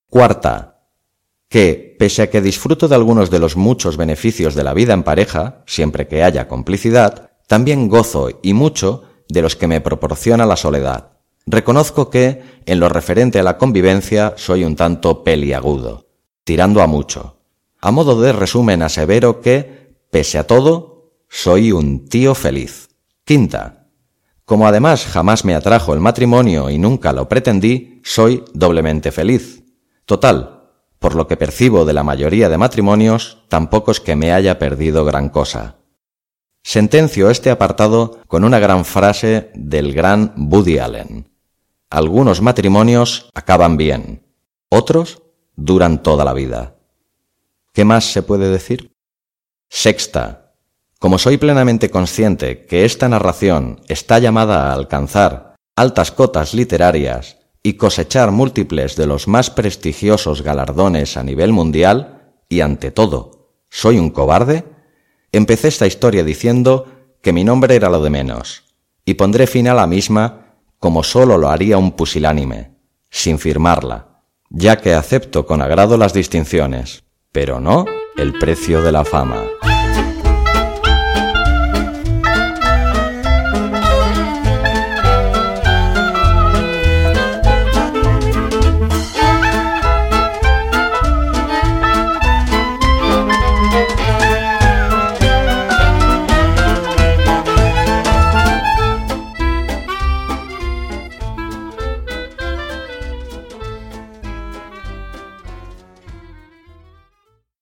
Cuarta, que, pese a que disfruto de algunos de los muchos beneficios de la vida en pareja, siempre que haya complicidad, también gozo y mucho de los que me proporciona la soledad. Reconozco que, en lo referente a la convivencia, soy un tanto peliagudo, tirando a mucho. A modo de resumen asevero que, pese a todo, soy un tío feliz. Quinta. Como además jamás me atrajo el matrimonio y nunca lo pretendí, soy doblemente feliz. Total, por lo que percibo de la mayoría de matrimonios, tampoco es que me haya perdido gran cosa. Sentencio este apartado con una gran frase del gran Woody Allen. Algunos matrimonios acaban bien, otros duran toda la vida. ¿Qué más se puede decir? Sexta. Como soy plenamente consciente que esta narración está llamada a alcanzar altas cotas literarias y cosechar múltiples de los más prestigiosos galardones a nivel mundial, y ante todo, soy un cobarde, empecé esta historia diciendo que mi nombre era lo de menos, y pondré fin a la misma como sólo lo haría un pusilánime, sin firmarla, ya que acepto con agrado las distinciones pero no el precio de la fama.